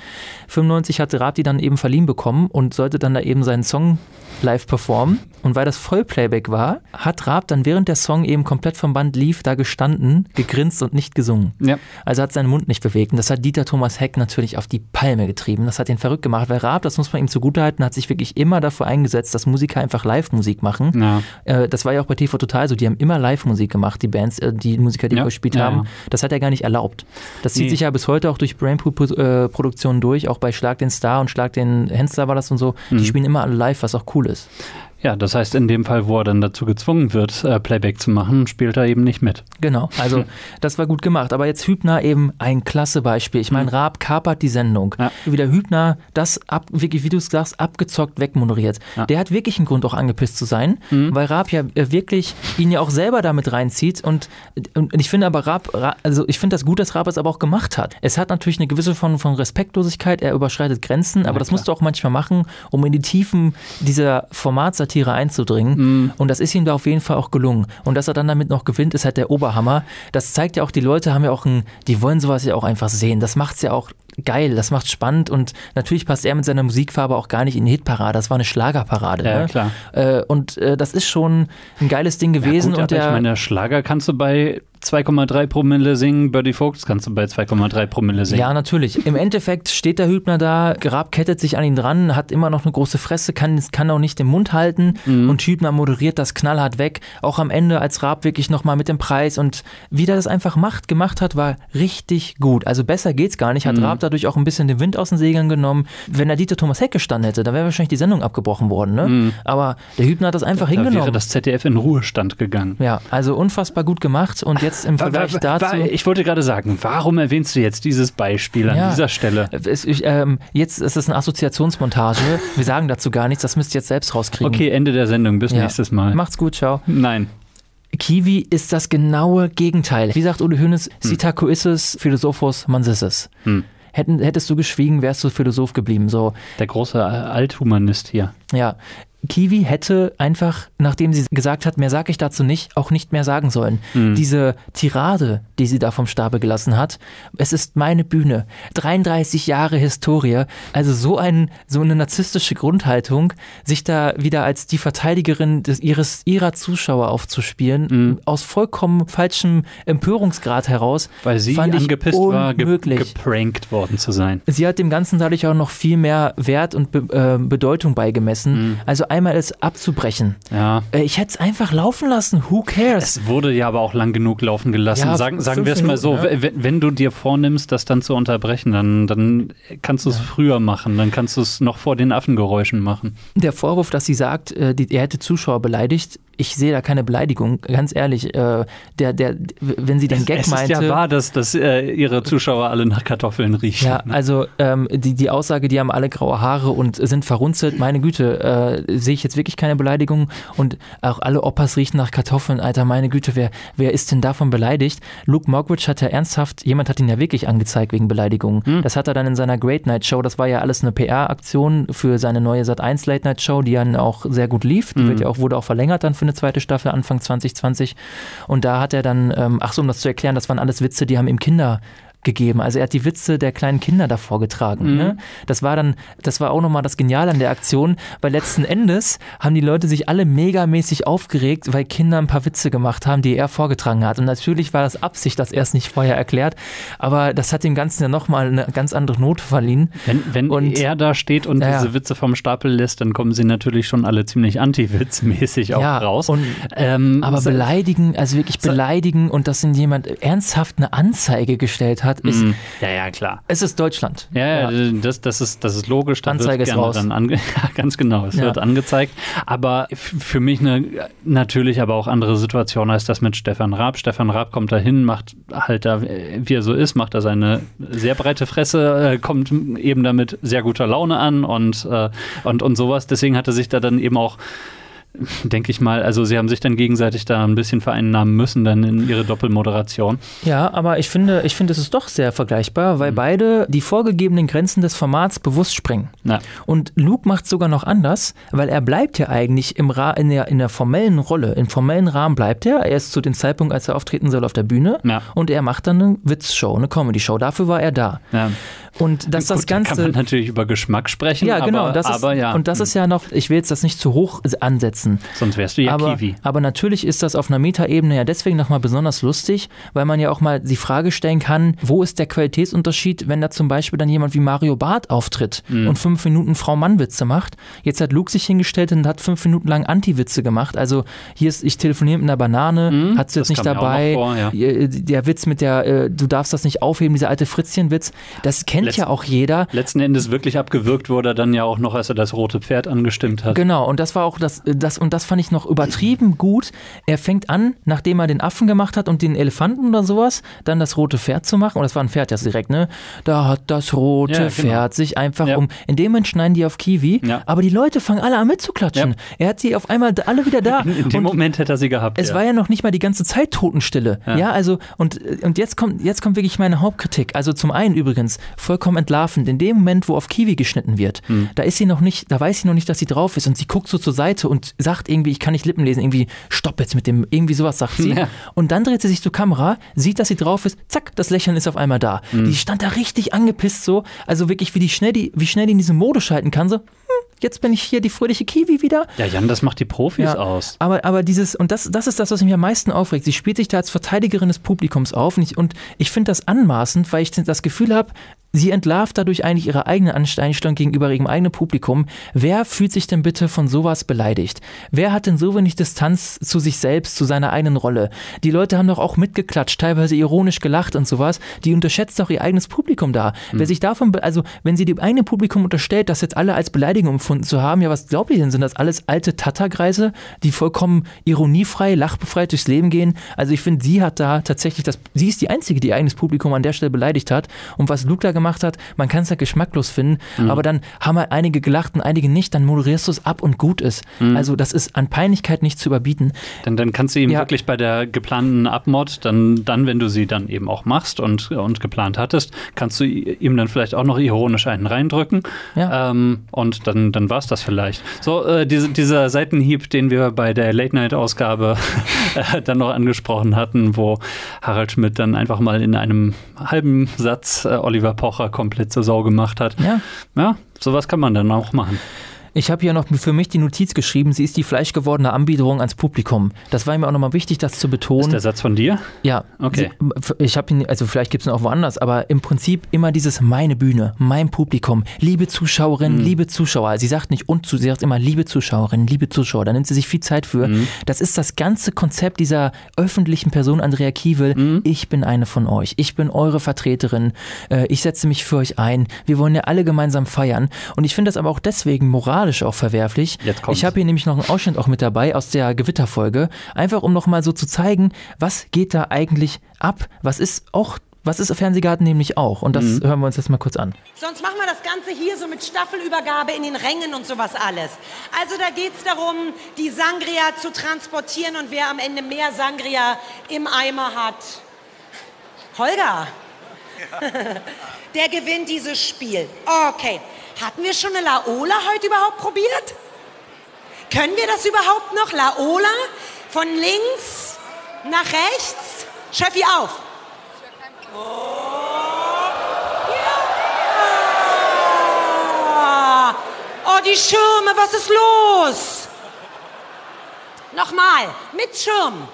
95 hatte Raab die dann eben verliehen bekommen und sollte dann da eben seinen Song live performen. Und weil das Vollplayback war, hat Raab dann während der Song eben komplett vom Band lief, da gestanden, gegrinst und nicht gesungen. Ja. Also hat seinen Mund nicht bewegt. Und das hat Dieter Thomas Heck natürlich auf die Palme getrieben. Das hat ihn verrückt gemacht, weil Raab, das muss man ihm zugutehalten, hat sich wirklich immer dafür eingesetzt, dass Musiker einfach Live-Musik machen. Ja. Äh, das war ja auch bei TV Total so. Die haben immer Live-Musik gemacht, die Bands, äh, die Musiker, die Ja. gespielt haben. Das hat er gar nicht erlaubt. Das zieht Nee. sich ja bis heute auch durch Brainpool-Produktionen durch, auch bei Schlag den Star und Schlag den Hensler war das und so. Mhm. Die spielen immer alle live, was auch cool ist. Ja, das heißt, in dem Fall, wo er dann dazu gezwungen wird, äh, Playback zu machen, spielt er eben nicht mit. Genau, <laughs> also das war gut gemacht. Aber jetzt Hübner eben ein klasse Beispiel. Ich meine, Raab kapert die Sendung. Ja. Wie der Hübner das ab, wirklich, wie du es sagst, abgezockt wegmoderiert. Ja. Der hat wirklich einen Grund, auch angepisst zu sein, weil Raab ja äh, wirklich ihn ja auch selber damit reinzieht. Und, und ich finde aber Raab, Ra- also ich finde das gut, dass Raab es aber auch gemacht hat. Es hat natürlich eine gewisse Form von Respektlosigkeit, er überschreitet Grenzen, aber das musst du auch manchmal machen, um in die Tiefen dieser Formatsatire einzudringen. Und das ist ihm da auf jeden Fall auch gelungen. Und dass er dann damit noch gewinnt, ist halt der Oberhammer. Das zeigt ja auch, die Leute haben ja auch ein, die wollen sowas ja auch einfach sehen. Das macht's ja auch geil, das macht's spannend und natürlich passt er mit seiner Musikfarbe auch gar nicht in die Hitparade. Das war eine Schlagerparade. Ja, ne? klar. Äh, und äh, das ist schon ein geiles Ding gewesen. Gut, und aber der, ich meine, Schlager kannst du bei 2,3 Promille singen, Birdie Folks kannst du bei 2,3 Promille singen. Ja, natürlich. Im Endeffekt steht der Hübner da, Grab kettet sich an ihn dran, hat immer noch eine große Fresse, kann, kann auch nicht den Mund halten und Hübner moderiert das knallhart weg. Auch am Ende, als Raab wirklich nochmal mit dem Preis und wie der das einfach macht, gemacht hat, war richtig gut. Also besser geht's gar nicht. Hat Raab dadurch auch ein bisschen den Wind aus den Segeln genommen. Wenn da Dieter Thomas Heck gestanden hätte, dann wäre wahrscheinlich die Sendung abgebrochen worden. Ne? Aber der Hübner hat das einfach Da hingenommen. wäre das ZDF in Ruhestand gegangen. ja, also unfassbar gut gemacht und jetzt im Vergleich Wa- wa- dazu. wa- Ich wollte gerade sagen, warum erwähnst du jetzt dieses Beispiel an Ja. dieser Stelle? Es, ich, ähm, jetzt ist es eine Assoziationsmontage. Wir sagen dazu gar nichts, das müsst ihr jetzt selbst rauskriegen. Okay, Ende der Sendung. Bis Ja. nächstes Mal. Macht's gut, ciao. Nein. Kiwi ist das genaue Gegenteil. Wie sagt Udo Hönes, Citaco ist es, Philosophos mansis es. Hm. Hätten, hättest du geschwiegen, wärst du Philosoph geblieben. So, Der große Althumanist hier. ja. Kiwi hätte einfach, nachdem sie gesagt hat, mehr sage ich dazu nicht, auch nicht mehr sagen sollen. Diese Tirade, die sie da vom Stabe gelassen hat, es ist meine Bühne. 33 Jahre Historie, also so, ein, so eine narzisstische Grundhaltung, sich da wieder als die Verteidigerin des, ihres, ihrer Zuschauer aufzuspielen, aus vollkommen falschem Empörungsgrad heraus, Weil sie fand ich angepisst war, ge geprankt worden zu sein. Sie hat dem Ganzen dadurch auch noch viel mehr Wert und Be äh, Bedeutung beigemessen. Also einmal es abzubrechen. Ja. Äh, ich hätte es einfach laufen lassen. Who cares? Es wurde ja aber auch lang genug laufen gelassen. Ja, sagen sagen wir es mal so, ja. wenn, wenn du dir vornimmst, das dann zu unterbrechen, dann, dann kannst du es früher machen, dann kannst du es noch vor den Affengeräuschen machen. Der Vorwurf, dass sie sagt, äh, die, er hätte Zuschauer beleidigt, ich sehe da keine Beleidigung. Ganz ehrlich, äh, der, der, wenn sie den Gag es ist meinte. ja wahr, dass, dass äh, ihre Zuschauer alle nach Kartoffeln riechen. Ja, also ähm, die, die Aussage, die haben alle graue Haare und sind verrunzelt, meine Güte, äh, sehe ich jetzt wirklich keine Beleidigung und auch alle Opas riechen nach Kartoffeln, Alter, meine Güte, wer, wer ist denn davon beleidigt? Luke Mockridge hat ja ernsthaft, jemand hat ihn ja wirklich angezeigt wegen Beleidigung. Das hat er dann in seiner Great Night Show, das war ja alles eine PR-Aktion für seine neue Sat1 Late Night Show, die dann auch sehr gut lief, die wird ja auch, wurde auch verlängert dann für eine zweite Staffel Anfang 2020 und da hat er dann, ähm, ach so, um das zu erklären, das waren alles Witze, die haben ihm Kinder gegeben. Also er hat die Witze der kleinen Kinder davor getragen. Ne? Das war dann, das war auch nochmal das Geniale an der Aktion, weil letzten Endes haben die Leute sich alle megamäßig aufgeregt, weil Kinder ein paar Witze gemacht haben, die er vorgetragen hat. Und natürlich war das Absicht, dass er es nicht vorher erklärt, aber das hat dem Ganzen ja nochmal eine ganz andere Note verliehen. Wenn, wenn Und- er da steht und Ja, diese Witze vom Stapel lässt, dann kommen sie natürlich schon alle ziemlich anti-Witz-mäßig auch Ja, raus. und- ähm, Aber so- beleidigen, also wirklich beleidigen und dass ihn jemand ernsthaft eine Anzeige gestellt hat, ist, Mhm. Ja, ja, klar. es ist Deutschland. Ja, ja. Das, das, ist, das ist logisch. Da Anzeige wird ist raus. <laughs> Ja, ganz genau, es Ja. wird angezeigt. Aber für mich eine natürlich aber auch andere Situation als das mit Stefan Raab. Stefan Raab kommt da hin, macht halt da, wie er so ist, macht da seine sehr breite Fresse, äh, kommt eben damit sehr guter Laune an und, äh, und, und sowas. Deswegen hat er sich da dann eben auch <laughs> denke ich mal, also sie haben sich dann gegenseitig da ein bisschen vereinnahmen müssen dann in ihre Doppelmoderation. Ja, aber ich finde, ich finde, es ist doch sehr vergleichbar, Mhm. weil beide die vorgegebenen Grenzen des Formats bewusst sprengen. Ja. Und Luke macht sogar noch anders, weil er bleibt ja eigentlich im Ra in, der, in der formellen Rolle, im formellen Rahmen bleibt er. Er ist zu dem Zeitpunkt, als er auftreten soll, auf der Bühne Ja. und er macht dann eine Witzshow, eine Comedy-Show. Dafür war er da. Ja. Und dass das Gut, da Ganze. kann man natürlich über Geschmack sprechen, ja, genau. aber, das ist, aber ja. Und das ist ja noch, ich will jetzt das nicht zu hoch ansetzen. Sonst wärst du ja aber, Kiwi. aber natürlich ist das auf einer Metaebene ja deswegen nochmal besonders lustig, weil man ja auch mal die Frage stellen kann, wo ist der Qualitätsunterschied, wenn da zum Beispiel dann jemand wie Mario Barth auftritt Mhm. und fünf Minuten Frau-Mann-Witze macht. Jetzt hat Luke sich hingestellt und hat fünf Minuten lang Anti-Witze gemacht. Also hier ist, ich telefoniere mit einer Banane, hat sie jetzt Mhm. das nicht dabei. vor, ja. Äh, Der Witz mit der, äh, du darfst das nicht aufheben, dieser alte Fritzchen-Witz, das kennt Letzt- ja auch jeder. Letzten Endes wirklich abgewürgt wurde er dann ja auch noch, als er das rote Pferd angestimmt hat. Genau, und das war auch das, das, und das fand ich noch übertrieben gut. Er fängt an, nachdem er den Affen gemacht hat und den Elefanten oder sowas, dann das rote Pferd zu machen. Und das war ein Pferd jetzt direkt, ne? Da hat das rote Ja, genau. Pferd sich einfach Ja. um. In dem Moment schneiden die auf Kiwi, Ja. aber die Leute fangen alle an mitzuklatschen. Er hat sie auf einmal alle wieder da. In, in dem Moment hätte er sie gehabt. es war ja noch nicht mal die ganze Zeit Totenstille. Ja, Ja. also, und, und jetzt kommt, jetzt kommt wirklich meine Hauptkritik. Also zum einen übrigens, vollkommen entlarvend, in dem Moment, wo auf Kiwi geschnitten wird, Hm. da ist sie noch nicht, da weiß sie noch nicht, dass sie drauf ist und sie guckt so zur Seite und sagt irgendwie, ich kann nicht Lippen lesen, irgendwie, stopp jetzt mit dem, irgendwie sowas sagt sie. <laughs> Ja. Und dann dreht sie sich zur Kamera, sieht, dass sie drauf ist, zack, das Lächeln ist auf einmal da. Hm. Die stand da richtig angepisst so, also wirklich, wie die schnell die, wie schnell die in diese Mode schalten kann, so, hm, jetzt bin ich hier die fröhliche Kiwi wieder. ja, Jan, das macht die Profis Ja, aus. Aber, aber dieses, und das, das ist das, was mich am meisten aufregt. Sie spielt sich da als Verteidigerin des Publikums auf und ich, und ich finde das anmaßend, weil ich das Gefühl habe, sie entlarvt dadurch eigentlich ihre eigene Einstellung gegenüber ihrem eigenen Publikum. Wer fühlt sich denn bitte von sowas beleidigt? Wer hat denn so wenig Distanz zu sich selbst, zu seiner eigenen Rolle? Die Leute haben doch auch mitgeklatscht, teilweise ironisch gelacht und sowas. Die unterschätzt doch ihr eigenes Publikum da. Hm. Wer sich davon, also wenn sie dem eigenen Publikum unterstellt, das jetzt alle als Beleidigung empfunden zu haben, ja, was glaubt ihr denn? Sind das alles alte Tattergreise, die vollkommen ironiefrei, lachbefreit durchs Leben gehen? Also ich finde, sie hat da tatsächlich das, sie ist die Einzige, die ihr eigenes Publikum an der Stelle beleidigt hat. Und was Luke da gemacht hat, man kann es ja geschmacklos finden, Mhm. aber dann haben halt einige gelacht und einige nicht, dann moderierst du es ab und gut ist. Mhm. Also das ist an Peinlichkeit nicht zu überbieten. Dann, dann kannst du ihm Ja. wirklich bei der geplanten Abmod, dann, dann, wenn du sie dann eben auch machst und, und geplant hattest, kannst du ihm dann vielleicht auch noch ironisch einen reindrücken. Ja. Ähm, und dann, dann war es das vielleicht. So, äh, diese, dieser Seitenhieb, den wir bei der Late-Night-Ausgabe <laughs> äh, dann noch angesprochen hatten, wo Harald Schmidt dann einfach mal in einem halben Satz äh, Oliver Pocher komplett zur Sau gemacht hat. Ja. Ja, sowas kann man dann auch machen. Ich habe hier noch für mich die Notiz geschrieben, sie ist die fleischgewordene Anbiederung ans Publikum. Das war mir auch nochmal wichtig, das zu betonen. Ist der Satz von dir? Ja, Okay. Sie, ich habe ihn, also vielleicht gibt es ihn auch woanders, aber im Prinzip immer dieses meine Bühne, mein Publikum, liebe Zuschauerinnen, liebe Zuschauer. Sie sagt nicht und zu, sie sagt immer liebe Zuschauerinnen, liebe Zuschauer. Da nimmt sie sich viel Zeit für. Das ist das ganze Konzept dieser öffentlichen Person Andrea Kiewel. Ich bin eine von euch. Ich bin eure Vertreterin. Äh, Ich setze mich für euch ein. Wir wollen ja alle gemeinsam feiern. Und ich finde das aber auch deswegen moralisch auch verwerflich. Ich habe hier nämlich noch einen Ausschnitt auch mit dabei aus der Gewitterfolge. Einfach um nochmal so zu zeigen, was geht da eigentlich ab? Was ist auch, was ist Fernsehgarten nämlich auch? Und das hören wir uns jetzt mal kurz an. Sonst machen wir das Ganze hier so mit Staffelübergabe in den Rängen und sowas alles. Also da geht es darum, die Sangria zu transportieren und wer am Ende mehr Sangria im Eimer hat. Holger, <laughs> der gewinnt dieses Spiel. Okay, hatten wir schon eine Laola heute überhaupt probiert? Können wir das überhaupt noch? Laola? Von links nach rechts? Schöffi auf. Ah. Oh, die Schirme, was ist los? Nochmal, mit Schirm.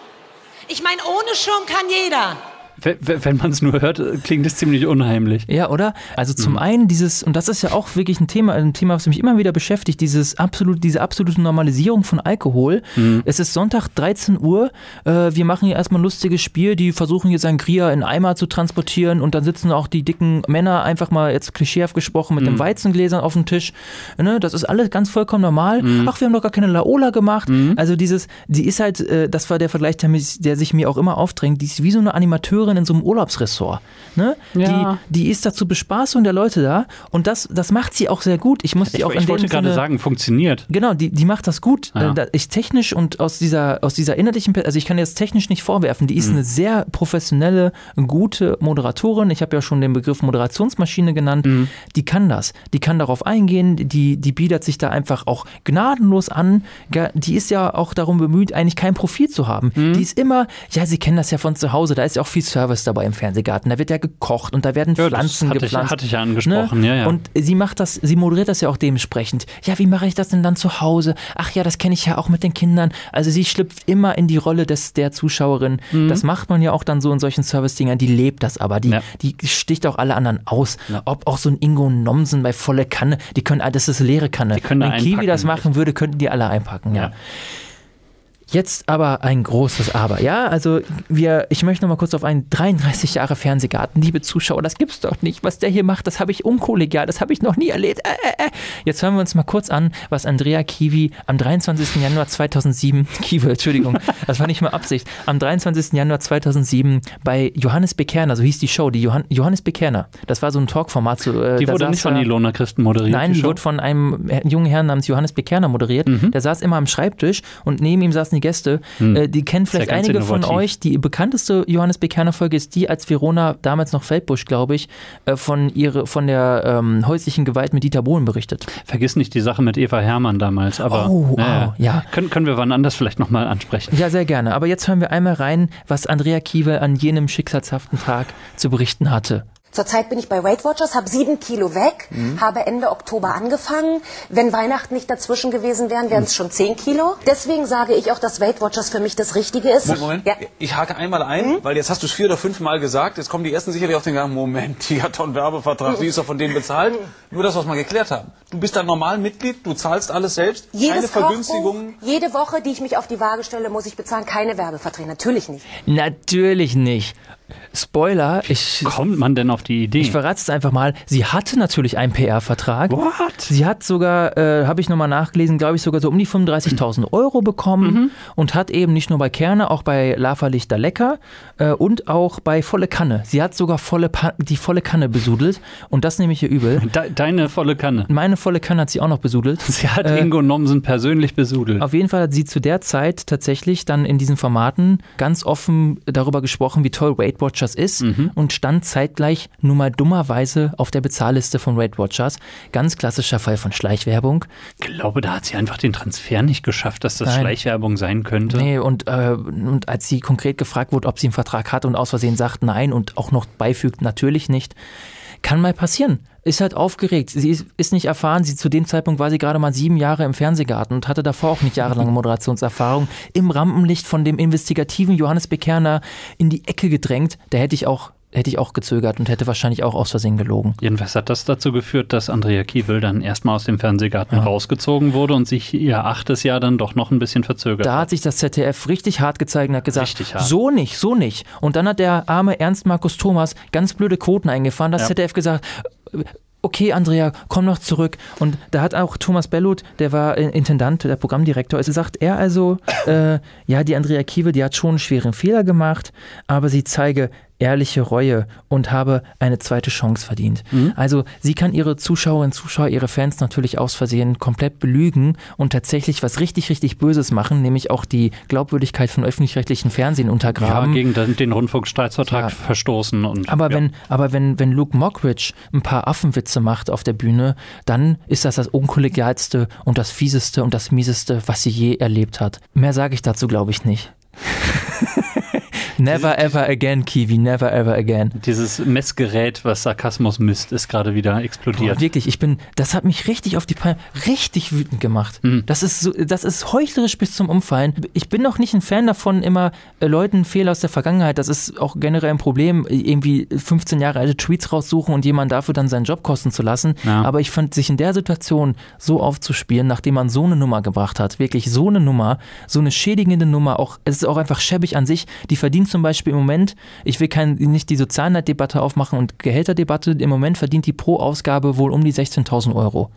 Ich meine, ohne Schirm kann jeder. Wenn, man es nur hört, klingt es ziemlich unheimlich. Ja, oder? Also zum einen dieses, und das ist ja auch wirklich ein Thema, ein Thema, was mich immer wieder beschäftigt, dieses absolut, diese absolute Normalisierung von Alkohol. Es ist Sonntag 13 Uhr, äh, wir machen hier erstmal ein lustiges Spiel, die versuchen hier Sangria in Eimer zu transportieren und dann sitzen auch die dicken Männer einfach mal, jetzt klischeehaft gesprochen, mit den Weizengläsern auf dem Tisch. Ne? Das ist alles ganz vollkommen normal. Ach, wir haben doch gar keine Laola gemacht. Also dieses, die ist halt, äh, das war der Vergleich, der, mich, der sich mir auch immer aufdrängt, die ist wie so eine Animateurin in so einem Urlaubsressort. Ne? Ja. Die, die ist da zur Bespaßung der Leute da und das, das macht sie auch sehr gut. Ich muss die Ich, auch ich wollte gerade Sinne- sagen, funktioniert. Genau, die, die macht das gut. Ja. Äh, Ich technisch und aus dieser, aus dieser innerlichen, also ich kann jetzt technisch nicht vorwerfen, die ist Mhm. eine sehr professionelle, gute Moderatorin. Ich habe ja schon den Begriff Moderationsmaschine genannt. Mhm. Die kann das. Die kann darauf eingehen, die, die bietet sich da einfach auch gnadenlos an. Die ist ja auch darum bemüht, eigentlich kein Profil zu haben. Mhm. Die ist immer, ja, Sie kennen das ja von zu Hause, da ist ja auch viel Service dabei im Fernsehgarten. Da wird ja gekocht und da werden Ja, das Pflanzen hatte ich- gepflanzt. hatte ich ja angesprochen, ja, ja. Und sie macht das, sie moderiert das ja auch dementsprechend. Ja, wie mache ich das denn dann zu Hause? Ach ja, das kenne ich ja auch mit den Kindern. Also sie schlüpft immer in die Rolle des, der Zuschauerin. Das macht man ja auch dann so in solchen Service-Dingern. Die lebt das aber. Die, Ja. die sticht auch alle anderen aus. Ob auch so ein Ingo Nomsen bei volle Kanne, die können, ah, das ist leere Kanne. Die können Wenn Kiwi das machen würde, könnten die alle einpacken, ja. Jetzt aber ein großes Aber. Ja, also wir, ich möchte noch mal kurz auf einen 33 Jahre Fernsehgarten. Liebe Zuschauer, das gibt's doch nicht. Was der hier macht, das habe ich unkollegial, das habe ich noch nie erlebt. Äh, äh, äh. Jetzt hören wir uns mal kurz an, was Andrea Kiwi am 23. Januar 2007, <laughs> Kiwi, Entschuldigung, das war nicht mal Absicht, am 23. Januar 2007 bei Johannes Bekerner, so hieß die Show, die Johann, Johannes Bekerner. Das war so ein Talkformat. So, äh, Die wurde nicht von Ilona Christen moderiert. Nein, die Show? wurde von einem jungen Herrn namens Johannes Bekerner moderiert. Mhm. Der saß immer am Schreibtisch und neben ihm saßen die Gäste. Äh, die kennen vielleicht Hm. einige von innovativ. euch. Die bekannteste Johannes Bekerner Folge ist die, als Verona, damals noch Feldbusch, glaube ich, äh, von, ihre, von der ähm, häuslichen Gewalt mit Dieter Bohlen berichtet. Vergiss nicht die Sache mit Eva Hermann damals. Aber, Oh, ja, oh, ja. Können, können wir wann anders vielleicht nochmal ansprechen. Ja, sehr gerne. Aber jetzt hören wir einmal rein, was Andrea Kiewel an jenem schicksalshaften Tag zu berichten hatte. Zurzeit bin ich bei Weight Watchers, habe sieben Kilo weg, habe Ende Oktober angefangen. Wenn Weihnachten nicht dazwischen gewesen wären, wären es schon zehn Kilo. Deswegen sage ich auch, dass Weight Watchers für mich das Richtige ist. Moment, Moment. Ja. Ich hake einmal ein, weil jetzt hast du es vier oder fünf Mal gesagt. Jetzt kommen die ersten sicherlich auf den Gang. Moment, die hat doch einen Werbevertrag, sie ist doch von denen bezahlt. Nur das, was wir geklärt haben. Du bist ein normal Mitglied, du zahlst alles selbst, keine Jedes Kochbuch, Vergünstigungen. jede Woche, die ich mich auf die Waage stelle, muss ich bezahlen. Keine Werbeverträge, natürlich nicht. Natürlich nicht. Spoiler, ich, Kommt man denn auf die Idee? ich verrate es einfach mal. Sie hatte natürlich einen PR-Vertrag. What? Sie hat sogar, äh, habe ich nochmal nachgelesen, glaube ich, sogar so um die 35.000 Euro bekommen und hat eben nicht nur bei Kerne, auch bei Lava Lichter Lecker äh, und auch bei Volle Kanne. Sie hat sogar volle Pa- die volle Kanne besudelt und das nehme ich ihr übel. <laughs> De deine volle Kanne. Meine volle Kanne hat sie auch noch besudelt. <laughs> Sie hat Äh, Ingo Nomsen persönlich besudelt. Auf jeden Fall hat sie zu der Zeit tatsächlich dann in diesen Formaten ganz offen darüber gesprochen, wie toll Weight Watchers ist und stand zeitgleich nun mal dummerweise auf der Bezahlliste von Weight Watchers. Ganz klassischer Fall von Schleichwerbung. Ich glaube, da hat sie einfach den Transfer nicht geschafft, dass das Nein. Schleichwerbung sein könnte. Nee, und, äh, und als sie konkret gefragt wurde, ob sie einen Vertrag hat und aus Versehen sagt nein und auch noch beifügt, natürlich nicht, kann mal passieren. Ist halt aufgeregt. Sie ist, ist nicht erfahren. Sie, zu dem Zeitpunkt war sie gerade mal sieben Jahre im Fernsehgarten und hatte davor auch nicht jahrelange Moderationserfahrung. Im Rampenlicht von dem investigativen Johannes Bekerner in die Ecke gedrängt. Da hätte ich auch, hätte ich auch gezögert und hätte wahrscheinlich auch aus Versehen gelogen. Jedenfalls hat das dazu geführt, dass Andrea Kiewel dann erstmal aus dem Fernsehgarten rausgezogen wurde und sich ihr achtes Jahr dann doch noch ein bisschen verzögert Da hat. sich das ZDF richtig hart gezeigt und hat gesagt, so nicht, so nicht. Und dann hat der arme Ernst Markus Thomas ganz blöde Quoten eingefahren. Das Ja. ZDF gesagt, okay Andrea, komm noch zurück. Und da hat auch Thomas Bellut, der war äh, Intendant, der Programmdirektor, also sagt er also, äh, ja, die Andrea Kiewel, die hat schon einen schweren Fehler gemacht, aber sie zeige ehrliche Reue und habe eine zweite Chance verdient. Mhm. Also sie kann ihre Zuschauerinnen, Zuschauer, ihre Fans natürlich aus Versehen komplett belügen und tatsächlich was richtig, richtig Böses machen, nämlich auch die Glaubwürdigkeit von öffentlich-rechtlichen Fernsehen ja, untergraben. gegen den, den Rundfunkstaatsvertrag Ja. verstoßen. Und, aber ja. wenn, aber wenn, wenn Luke Mockridge ein paar Affenwitze macht auf der Bühne, dann ist das das unkollegialste und das fieseste und das mieseste, was sie je erlebt hat. Mehr sage ich dazu, glaube ich, nicht. <laughs> never ever again, Kiwi, never ever again. Dieses Messgerät, was Sarkasmus misst, ist gerade wieder explodiert. Boah, wirklich, ich bin, das hat mich richtig auf die Palme, richtig wütend gemacht. Mhm. Das ist so, das ist heuchlerisch bis zum Umfallen. Ich bin auch nicht ein Fan davon, immer äh, Leuten Fehler aus der Vergangenheit, das ist auch generell ein Problem, irgendwie 15 Jahre alte Tweets raussuchen und jemand dafür dann seinen Job kosten zu lassen. Ja. Aber ich fand, sich in der Situation so aufzuspielen, nachdem man so eine Nummer gebracht hat, wirklich so eine Nummer, so eine schädigende Nummer, auch, es ist auch einfach schäbig an sich, die verdient zum Beispiel im Moment, ich will kein, nicht die Sozialneiddebatte aufmachen und Gehälterdebatte, im Moment verdient die pro Ausgabe wohl um die 16.000 Euro.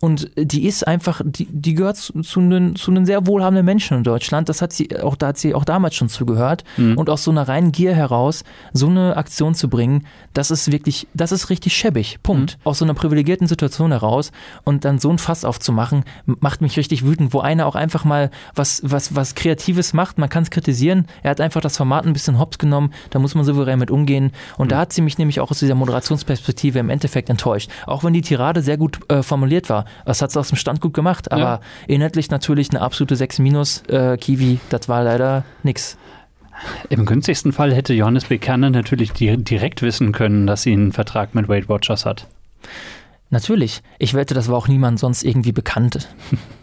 Und die ist einfach, die, die gehört zu, einen, zu sehr wohlhabenden Menschen in Deutschland. Das hat sie auch, da hat sie auch damals schon zugehört. Und aus so einer reinen Gier heraus, so eine Aktion zu bringen, das ist wirklich, das ist richtig schäbig. Punkt. Aus so einer privilegierten Situation heraus und dann so ein Fass aufzumachen, macht mich richtig wütend, wo einer auch einfach mal was, was, was Kreatives macht. Man kann es kritisieren. Er hat einfach das Format ein bisschen hops genommen. Da muss man souverän mit umgehen. Und da hat sie mich nämlich auch aus dieser Moderationsperspektive im Endeffekt enttäuscht. Auch wenn die Tirade sehr gut äh, formuliert war. Das hat sie aus dem Stand gut gemacht. Aber Ja. inhaltlich natürlich eine absolute 6 minus äh, Kiwi. Das war leider nix. Im günstigsten Fall hätte Johannes Bekerner natürlich di direkt wissen können, dass sie einen Vertrag mit Weight Watchers hat. Natürlich. Ich wette, das war auch niemand sonst irgendwie bekannt.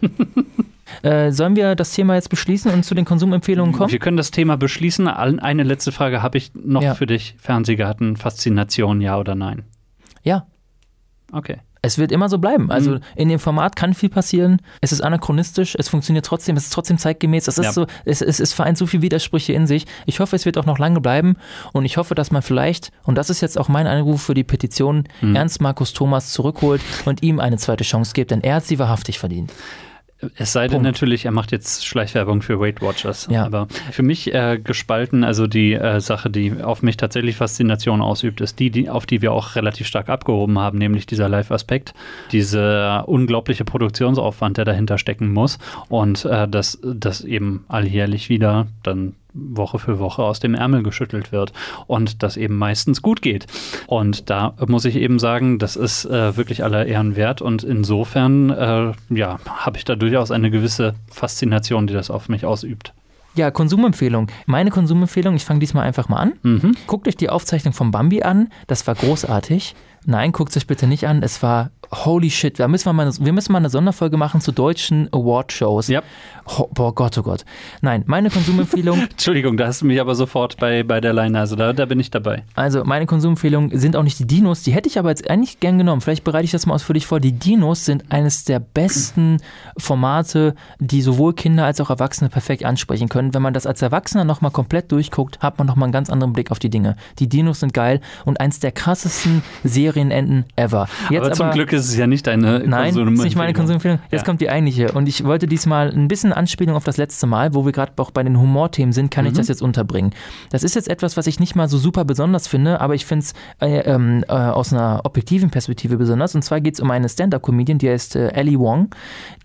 <laughs> äh, sollen wir das Thema jetzt beschließen und zu den Konsumempfehlungen kommen? Wir können das Thema beschließen. Eine letzte Frage habe ich noch Ja. für dich. Fernsehgarten, Faszination, ja oder nein? Ja. Okay. Es wird immer so bleiben. Also Mhm. in dem Format kann viel passieren. Es ist anachronistisch, es funktioniert trotzdem, es ist trotzdem zeitgemäß. Es ist Ja. so, es, es, es vereint so viele Widersprüche in sich. Ich hoffe, es wird auch noch lange bleiben und ich hoffe, dass man vielleicht, und das ist jetzt auch mein Anruf für die Petition, Mhm. Ernst Markus Thomas zurückholt und ihm eine zweite Chance gibt, denn er hat sie wahrhaftig verdient. Es sei denn Punkt. natürlich, er macht jetzt Schleichwerbung für Weight Watchers. Ja. Aber für mich äh, gespalten, also die äh, Sache, die auf mich tatsächlich Faszination ausübt, ist die, die, auf die wir auch relativ stark abgehoben haben, nämlich dieser Live-Aspekt, dieser unglaubliche Produktionsaufwand, der dahinter stecken muss und äh, dass das eben alljährlich wieder dann Woche für Woche aus dem Ärmel geschüttelt wird und das eben meistens gut geht. Und da muss ich eben sagen, das ist äh, wirklich aller Ehren wert und insofern äh, ja, habe ich da durchaus eine gewisse Faszination, die das auf mich ausübt. Ja, Konsumempfehlung. Meine Konsumempfehlung, ich fange diesmal einfach mal an. Mhm. Guckt euch die Aufzeichnung von Bambi an. Das war großartig. Nein, guckt es euch bitte nicht an. Es war holy shit. Da müssen wir, mal, wir müssen mal eine Sonderfolge machen zu deutschen Award-Shows. Ja. Oh, boah, Gott, oh Gott. Nein, meine Konsumempfehlung. <laughs> Entschuldigung, da hast du mich aber sofort bei, bei der Leine. Also da, da bin ich dabei. Also meine Konsumempfehlungen sind auch nicht die Dinos. Die hätte ich aber jetzt eigentlich gern genommen. Vielleicht bereite ich das mal ausführlich vor. Die Dinos sind eines der besten Formate, die sowohl Kinder als auch Erwachsene perfekt ansprechen können. Wenn man das als Erwachsener nochmal komplett durchguckt, hat man nochmal einen ganz anderen Blick auf die Dinge. Die Dinos sind geil und eins der krassesten Serienenden ever. Jetzt aber zum Glück ist es ja nicht deine Nein, das ist nicht meine Konsumempfehlung. Jetzt Ja. kommt die eigentliche. Und ich wollte diesmal ein bisschen Anspielung auf das letzte Mal, wo wir gerade auch bei den Humorthemen sind, kann ich Mhm. das jetzt unterbringen. Das ist jetzt etwas, was ich nicht mal so super besonders finde, aber ich finde es äh, ähm, äh, aus einer objektiven Perspektive besonders. Und zwar geht es um eine Stand-Up-Comedian, die heißt äh, Ellie Wong.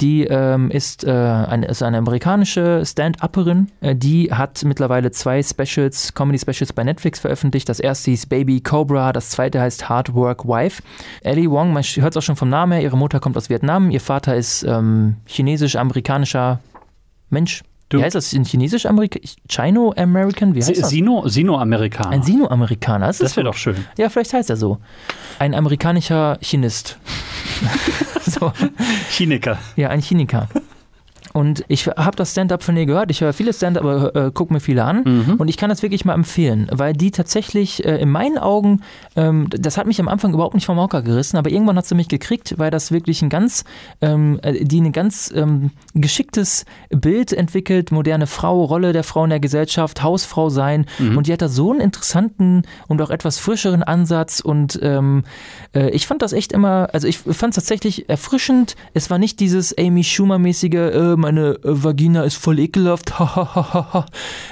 Die ähm, ist, äh, eine, ist eine amerikanische Stand-Upperin. Äh, die hat mittlerweile zwei Specials, Comedy-Specials bei Netflix veröffentlicht. Das erste hieß Baby Cobra, das zweite heißt Hard Work Wife. Ellie Wong, man hört es auch schon vom Namen her, ihre Mutter kommt aus Vietnam, ihr Vater ist ähm, chinesisch-amerikanischer Mensch. Wie heißt das? Ein chinesisch-amerikanisch? Chino-American? Wie heißt das? Sino, Sino-Amerikaner. Ein Sino-Amerikaner. Das wäre doch schön. Ja, vielleicht heißt er so. Ein amerikanischer Chinist. <laughs> <laughs> so. Chiniker. Ja, ein Chiniker. Und ich habe das Stand-up von ihr gehört. Ich höre viele Stand-up, aber äh, gucke mir viele an. Mhm. Und ich kann das wirklich mal empfehlen, weil die tatsächlich äh, in meinen Augen, ähm, das hat mich am Anfang überhaupt nicht vom Hocker gerissen, aber irgendwann hat sie mich gekriegt, weil das wirklich ein ganz, ähm, äh, die ein ganz ähm, geschicktes Bild entwickelt, moderne Frau, Rolle der Frau in der Gesellschaft, Hausfrau sein. Mhm. Und die hat da so einen interessanten und auch etwas frischeren Ansatz. Und ähm, äh, ich fand das echt immer, also ich fand es tatsächlich erfrischend. Es war nicht dieses Amy Schumer-mäßige, äh, meine äh, Vagina ist voll ekelhaft. <laughs>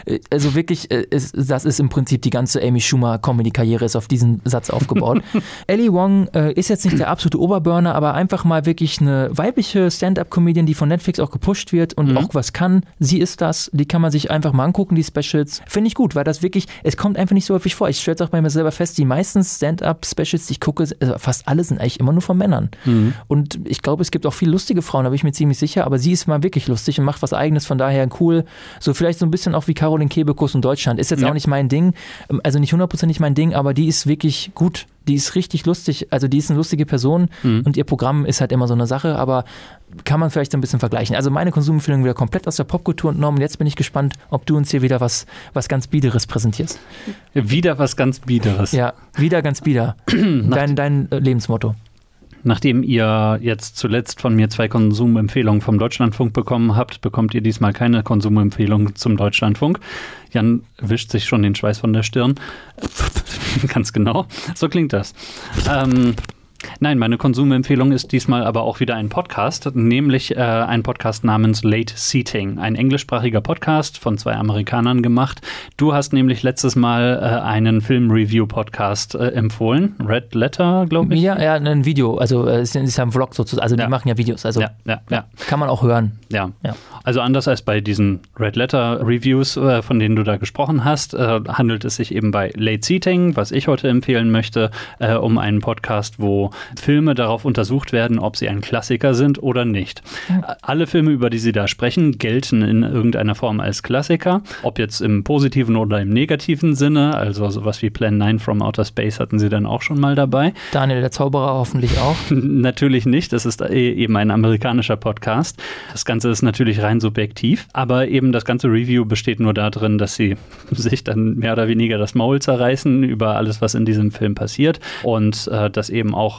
Äh, also wirklich, äh, das ist im Prinzip die ganze Amy Schumer-Comedy-Karriere ist auf diesen Satz aufgebaut. <laughs> Ellie Wong äh, ist jetzt nicht der absolute Oberburner, aber einfach mal wirklich eine weibliche Stand-up-Comedian, die von Netflix auch gepusht wird und auch was kann. Sie ist das, die kann man sich einfach mal angucken, die Specials. Finde ich gut, weil das wirklich, es kommt einfach nicht so häufig vor. Ich stelle es auch bei mir selber fest, die meisten Stand-up-Specials, die ich gucke, also fast alle sind eigentlich immer nur von Männern. Und ich glaube, es gibt auch viele lustige Frauen, da bin ich mir ziemlich sicher, aber sie ist mal wirklich lustig und macht was eigenes, von daher cool. So vielleicht so ein bisschen auch wie Caroline Kebekus in Deutschland. Ist jetzt Ja. auch nicht mein Ding, ähm, also nicht hundertprozentig mein Ding, aber die ist wirklich gut. Die ist richtig lustig, also die ist eine lustige Person und ihr Programm ist halt immer so eine Sache, aber kann man vielleicht so ein bisschen vergleichen. Also meine Konsumempfehlung wieder komplett aus der Popkultur entnommen. Jetzt bin ich gespannt, ob du uns hier wieder was, was ganz Biederes präsentierst. Wieder was ganz Biederes. Ja, wieder ganz bieder. <clears throat> dein, dein äh, Lebensmotto. Nachdem ihr jetzt zuletzt von mir zwei Konsumempfehlungen vom Deutschlandfunk bekommen habt, bekommt ihr diesmal keine Konsumempfehlung zum Deutschlandfunk. Jan wischt sich schon den Schweiß von der Stirn. <laughs> Ganz genau. So klingt das. Ähm, Nein, meine Konsumempfehlung ist diesmal aber auch wieder ein Podcast, nämlich äh, ein Podcast namens Late Seating, ein englischsprachiger Podcast von zwei Amerikanern gemacht. Du hast nämlich letztes Mal äh, einen Film-Review-Podcast äh, empfohlen, Red Letter, glaube ich. Ja, ja, ein Video, also äh, es ist ja ein Vlog sozusagen, also die machen ja Videos, also Ja, ja, ja. kann man auch hören. Ja. Ja. Also anders als bei diesen Red Letter Reviews, äh, von denen du da gesprochen hast, äh, handelt es sich eben bei Late Seating, was ich heute empfehlen möchte, um einen Podcast, wo Filme darauf untersucht werden, ob sie ein Klassiker sind oder nicht. Alle Filme, über die sie da sprechen, gelten in irgendeiner Form als Klassiker, ob jetzt im positiven oder im negativen Sinne, also sowas wie Plan 9 from Outer Space hatten sie dann auch schon mal dabei. Daniel der Zauberer hoffentlich auch. <laughs> Natürlich nicht, das ist eh- eben ein amerikanischer Podcast. Das Ganze ist natürlich rein subjektiv, aber eben das ganze Review besteht nur darin, dass sie <laughs> sich dann mehr oder weniger das Maul zerreißen über alles, was in diesem Film passiert und äh, das eben auch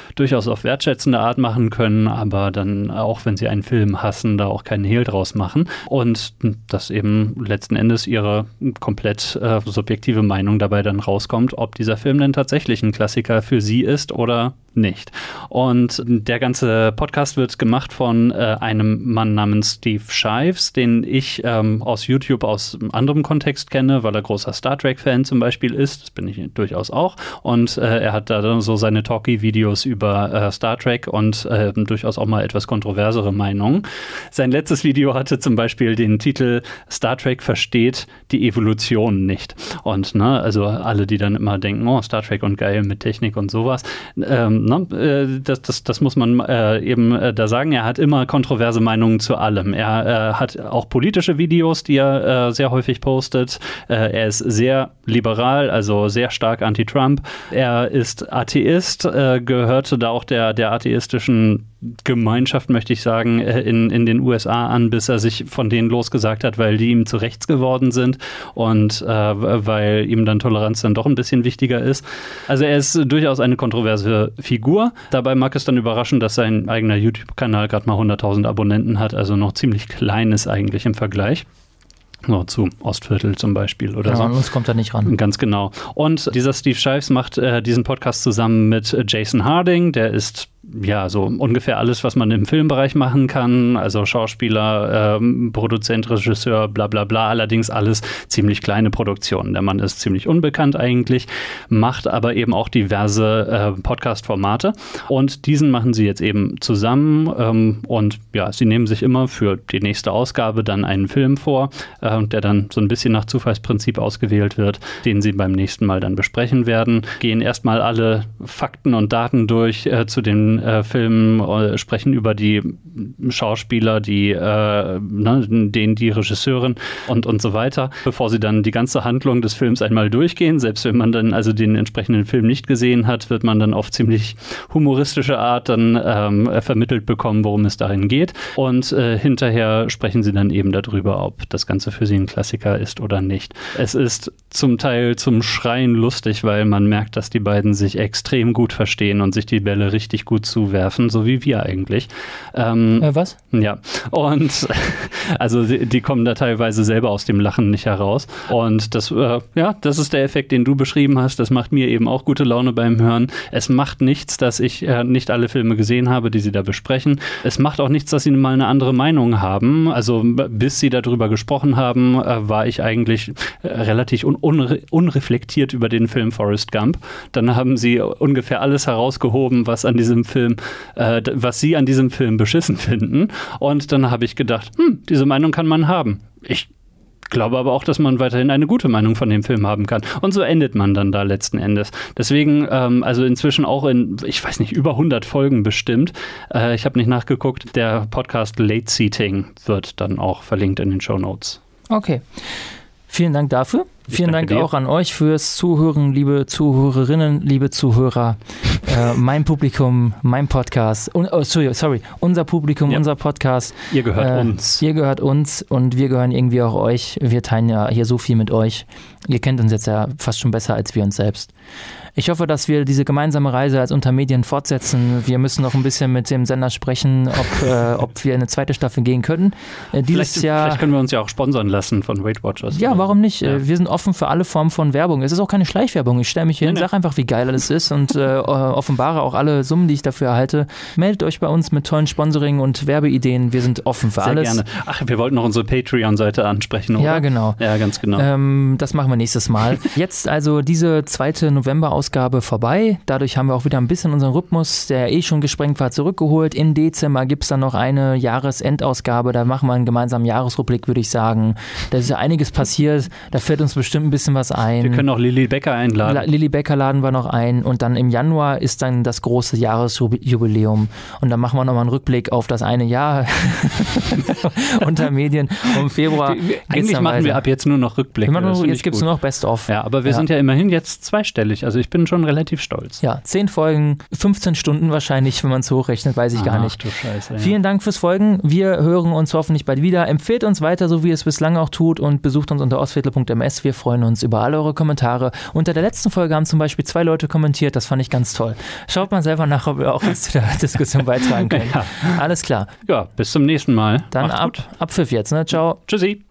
durchaus auf wertschätzende Art machen können, aber dann auch, wenn sie einen Film hassen, da auch keinen Hehl draus machen und dass eben letzten Endes ihre komplett äh, subjektive Meinung dabei dann rauskommt, ob dieser Film denn tatsächlich ein Klassiker für sie ist oder nicht. Und der ganze Podcast wird gemacht von äh, einem Mann namens Steve Shives, den ich ähm, aus YouTube aus anderem Kontext kenne, weil er großer Star Trek-Fan zum Beispiel ist. Das bin ich durchaus auch. Und äh, er hat da dann so seine Talkie-Videos über über äh, Star Trek und äh, durchaus auch mal etwas kontroversere Meinungen. Sein letztes Video hatte zum Beispiel den Titel Star Trek versteht die Evolution nicht. Und ne, also alle, die dann immer denken, oh, Star Trek und geil mit Technik und sowas, ähm, ne, äh, das, das, das muss man äh, eben äh, da sagen. Er hat immer kontroverse Meinungen zu allem. Er äh, hat auch politische Videos, die er sehr häufig postet. Er ist sehr liberal, also sehr stark anti-Trump. Er ist Atheist, äh, gehörte da auch der, der atheistischen Gemeinschaft, möchte ich sagen, äh, in, in den USA an, bis er sich von denen losgesagt hat, weil die ihm zu rechts geworden sind und äh, weil ihm dann Toleranz dann doch ein bisschen wichtiger ist. Also er ist durchaus eine kontroverse Figur. Dabei mag es dann überraschen, dass sein eigener YouTube-Kanal gerade mal 100.000 Abonnenten hat, also noch ziemlich klein ist eigentlich im Vergleich. So, zu Ostviertel zum Beispiel oder Ja, so. an uns kommt er nicht ran. Ganz genau. Und dieser Steve Shives macht äh, diesen Podcast zusammen mit Jason Harding. Der ist ja so ungefähr alles, was man im Filmbereich machen kann. Also Schauspieler, ähm, Produzent, Regisseur, bla bla bla. Allerdings alles ziemlich kleine Produktionen. Der Mann ist ziemlich unbekannt eigentlich, macht aber eben auch diverse äh, Podcast-Formate. Und diesen machen sie jetzt eben zusammen. Ähm, und ja, sie nehmen sich immer für die nächste Ausgabe dann einen Film vor, äh, der dann so ein bisschen nach Zufallsprinzip ausgewählt wird, den sie beim nächsten Mal dann besprechen werden. Gehen erstmal alle Fakten und Daten durch äh, zu den äh, Filmen, äh, sprechen über die Schauspieler, die, äh, ne, den, die Regisseurin und, und so weiter, bevor sie dann die ganze Handlung des Films einmal durchgehen. Selbst wenn man dann also den entsprechenden Film nicht gesehen hat, wird man dann auf ziemlich humoristische Art dann ähm, vermittelt bekommen, worum es darin geht. Und äh, hinterher sprechen sie dann eben darüber, ob das Ganze für sie ein Klassiker ist oder nicht. Es ist zum Teil zum Schreien lustig, weil man merkt, dass die beiden sich extrem gut verstehen und sich die Bälle richtig gut zuwerfen, so wie wir eigentlich. Ähm, Äh, was? ja, und <laughs> also die, die kommen da teilweise selber aus dem Lachen nicht heraus. Und das, äh, ja, das ist der Effekt, den du beschrieben hast. Das macht mir eben auch gute Laune beim Hören. Es macht nichts, dass ich äh, nicht alle Filme gesehen habe, die sie da besprechen. Es macht auch nichts, dass sie mal eine andere Meinung haben. Also bis sie darüber gesprochen haben, äh, war ich eigentlich äh, relativ un unre unreflektiert über den Film Forrest Gump. Dann haben sie ungefähr alles herausgehoben, was an diesem Film, äh, d- was sie an diesem Film beschissen finden. Und dann habe ich gedacht, hm, diese Meinung kann man haben. Ich glaube aber auch, dass man weiterhin eine gute Meinung von dem Film haben kann. Und so endet man dann da letzten Endes. Deswegen, ähm, also inzwischen auch in, ich weiß nicht, über 100 Folgen bestimmt. Äh, ich habe nicht nachgeguckt. Der Podcast Late Seating wird dann auch verlinkt in den Show Notes. Okay. Vielen Dank dafür. Vielen danke Dank dir. auch an euch fürs Zuhören, liebe Zuhörerinnen, liebe Zuhörer. äh, <laughs> mein Publikum, mein Podcast. Un oh, sorry, sorry, unser Publikum, Ja. unser Podcast. Ihr gehört Äh, uns. Ihr gehört uns und wir gehören irgendwie auch euch. Wir teilen ja hier so viel mit euch. Ihr kennt uns jetzt ja fast schon besser als wir uns selbst. Ich hoffe, dass wir diese gemeinsame Reise als Untermedien fortsetzen. Wir müssen noch ein bisschen mit dem Sender sprechen, ob, <laughs> äh, ob wir in eine zweite Staffel gehen können. Äh, dieses Vielleicht, Jahr. vielleicht können wir uns ja auch sponsern lassen von Weight Watchers. Ja, warum nicht? Ja. Äh, Wir sind offen für alle Formen von Werbung. Es ist auch keine Schleichwerbung. Ich stelle mich hier hin, Nee, nee. sag einfach, wie geil alles ist und äh, offenbare auch alle Summen, die ich dafür erhalte. Meldet euch bei uns mit tollen Sponsoring und Werbeideen. Wir sind offen für Sehr alles. gerne. Ach, wir wollten noch unsere Patreon-Seite ansprechen, oder? Ja, genau. Ja, ganz genau. Ähm, das machen wir nächstes Mal. <laughs> Jetzt also diese zweite November-Ausgabe vorbei. Dadurch haben wir auch wieder ein bisschen unseren Rhythmus, der eh schon gesprengt war, zurückgeholt. Im Dezember gibt es dann noch eine Jahresendausgabe. Da machen wir einen gemeinsamen Jahresrückblick, würde ich sagen. Da ist ja einiges passiert. Da fällt uns bestimmt ein bisschen was ein. wir können auch Lilly Becker einladen. La- Lilly Becker laden wir noch ein und dann im Januar ist dann das große Jahresjubiläum und dann machen wir nochmal einen Rückblick auf das eine Jahr <laughs> <laughs> unter Medien. Und im Februar Eigentlich machen weiter. wir ab jetzt nur noch Rückblicke. Nur, finde jetzt gibt es nur noch Best-of. Ja, aber wir Ja. sind ja immerhin jetzt zweistellig. Also ich bin schon relativ stolz. Ja, zehn Folgen, 15 Stunden wahrscheinlich, wenn man es hochrechnet, weiß ich gar Ach, nicht. du Scheiße, ja. Vielen Dank fürs Folgen. Wir hören uns hoffentlich bald wieder. Empfehlt uns weiter, so wie ihr es bislang auch tut und besucht uns unter ostviertel.ms. Wir freuen uns über alle eure Kommentare. Unter der letzten Folge haben zum Beispiel zwei Leute kommentiert. Das fand ich ganz toll. Schaut mal selber nach, ob ihr auch was zu der <laughs> Diskussion beitragen könnt. Ja. Alles klar. Ja, bis zum nächsten Mal. Dann Macht's ab, gut. ab Pfiff jetzt. Ne? Ciao. Tschüssi.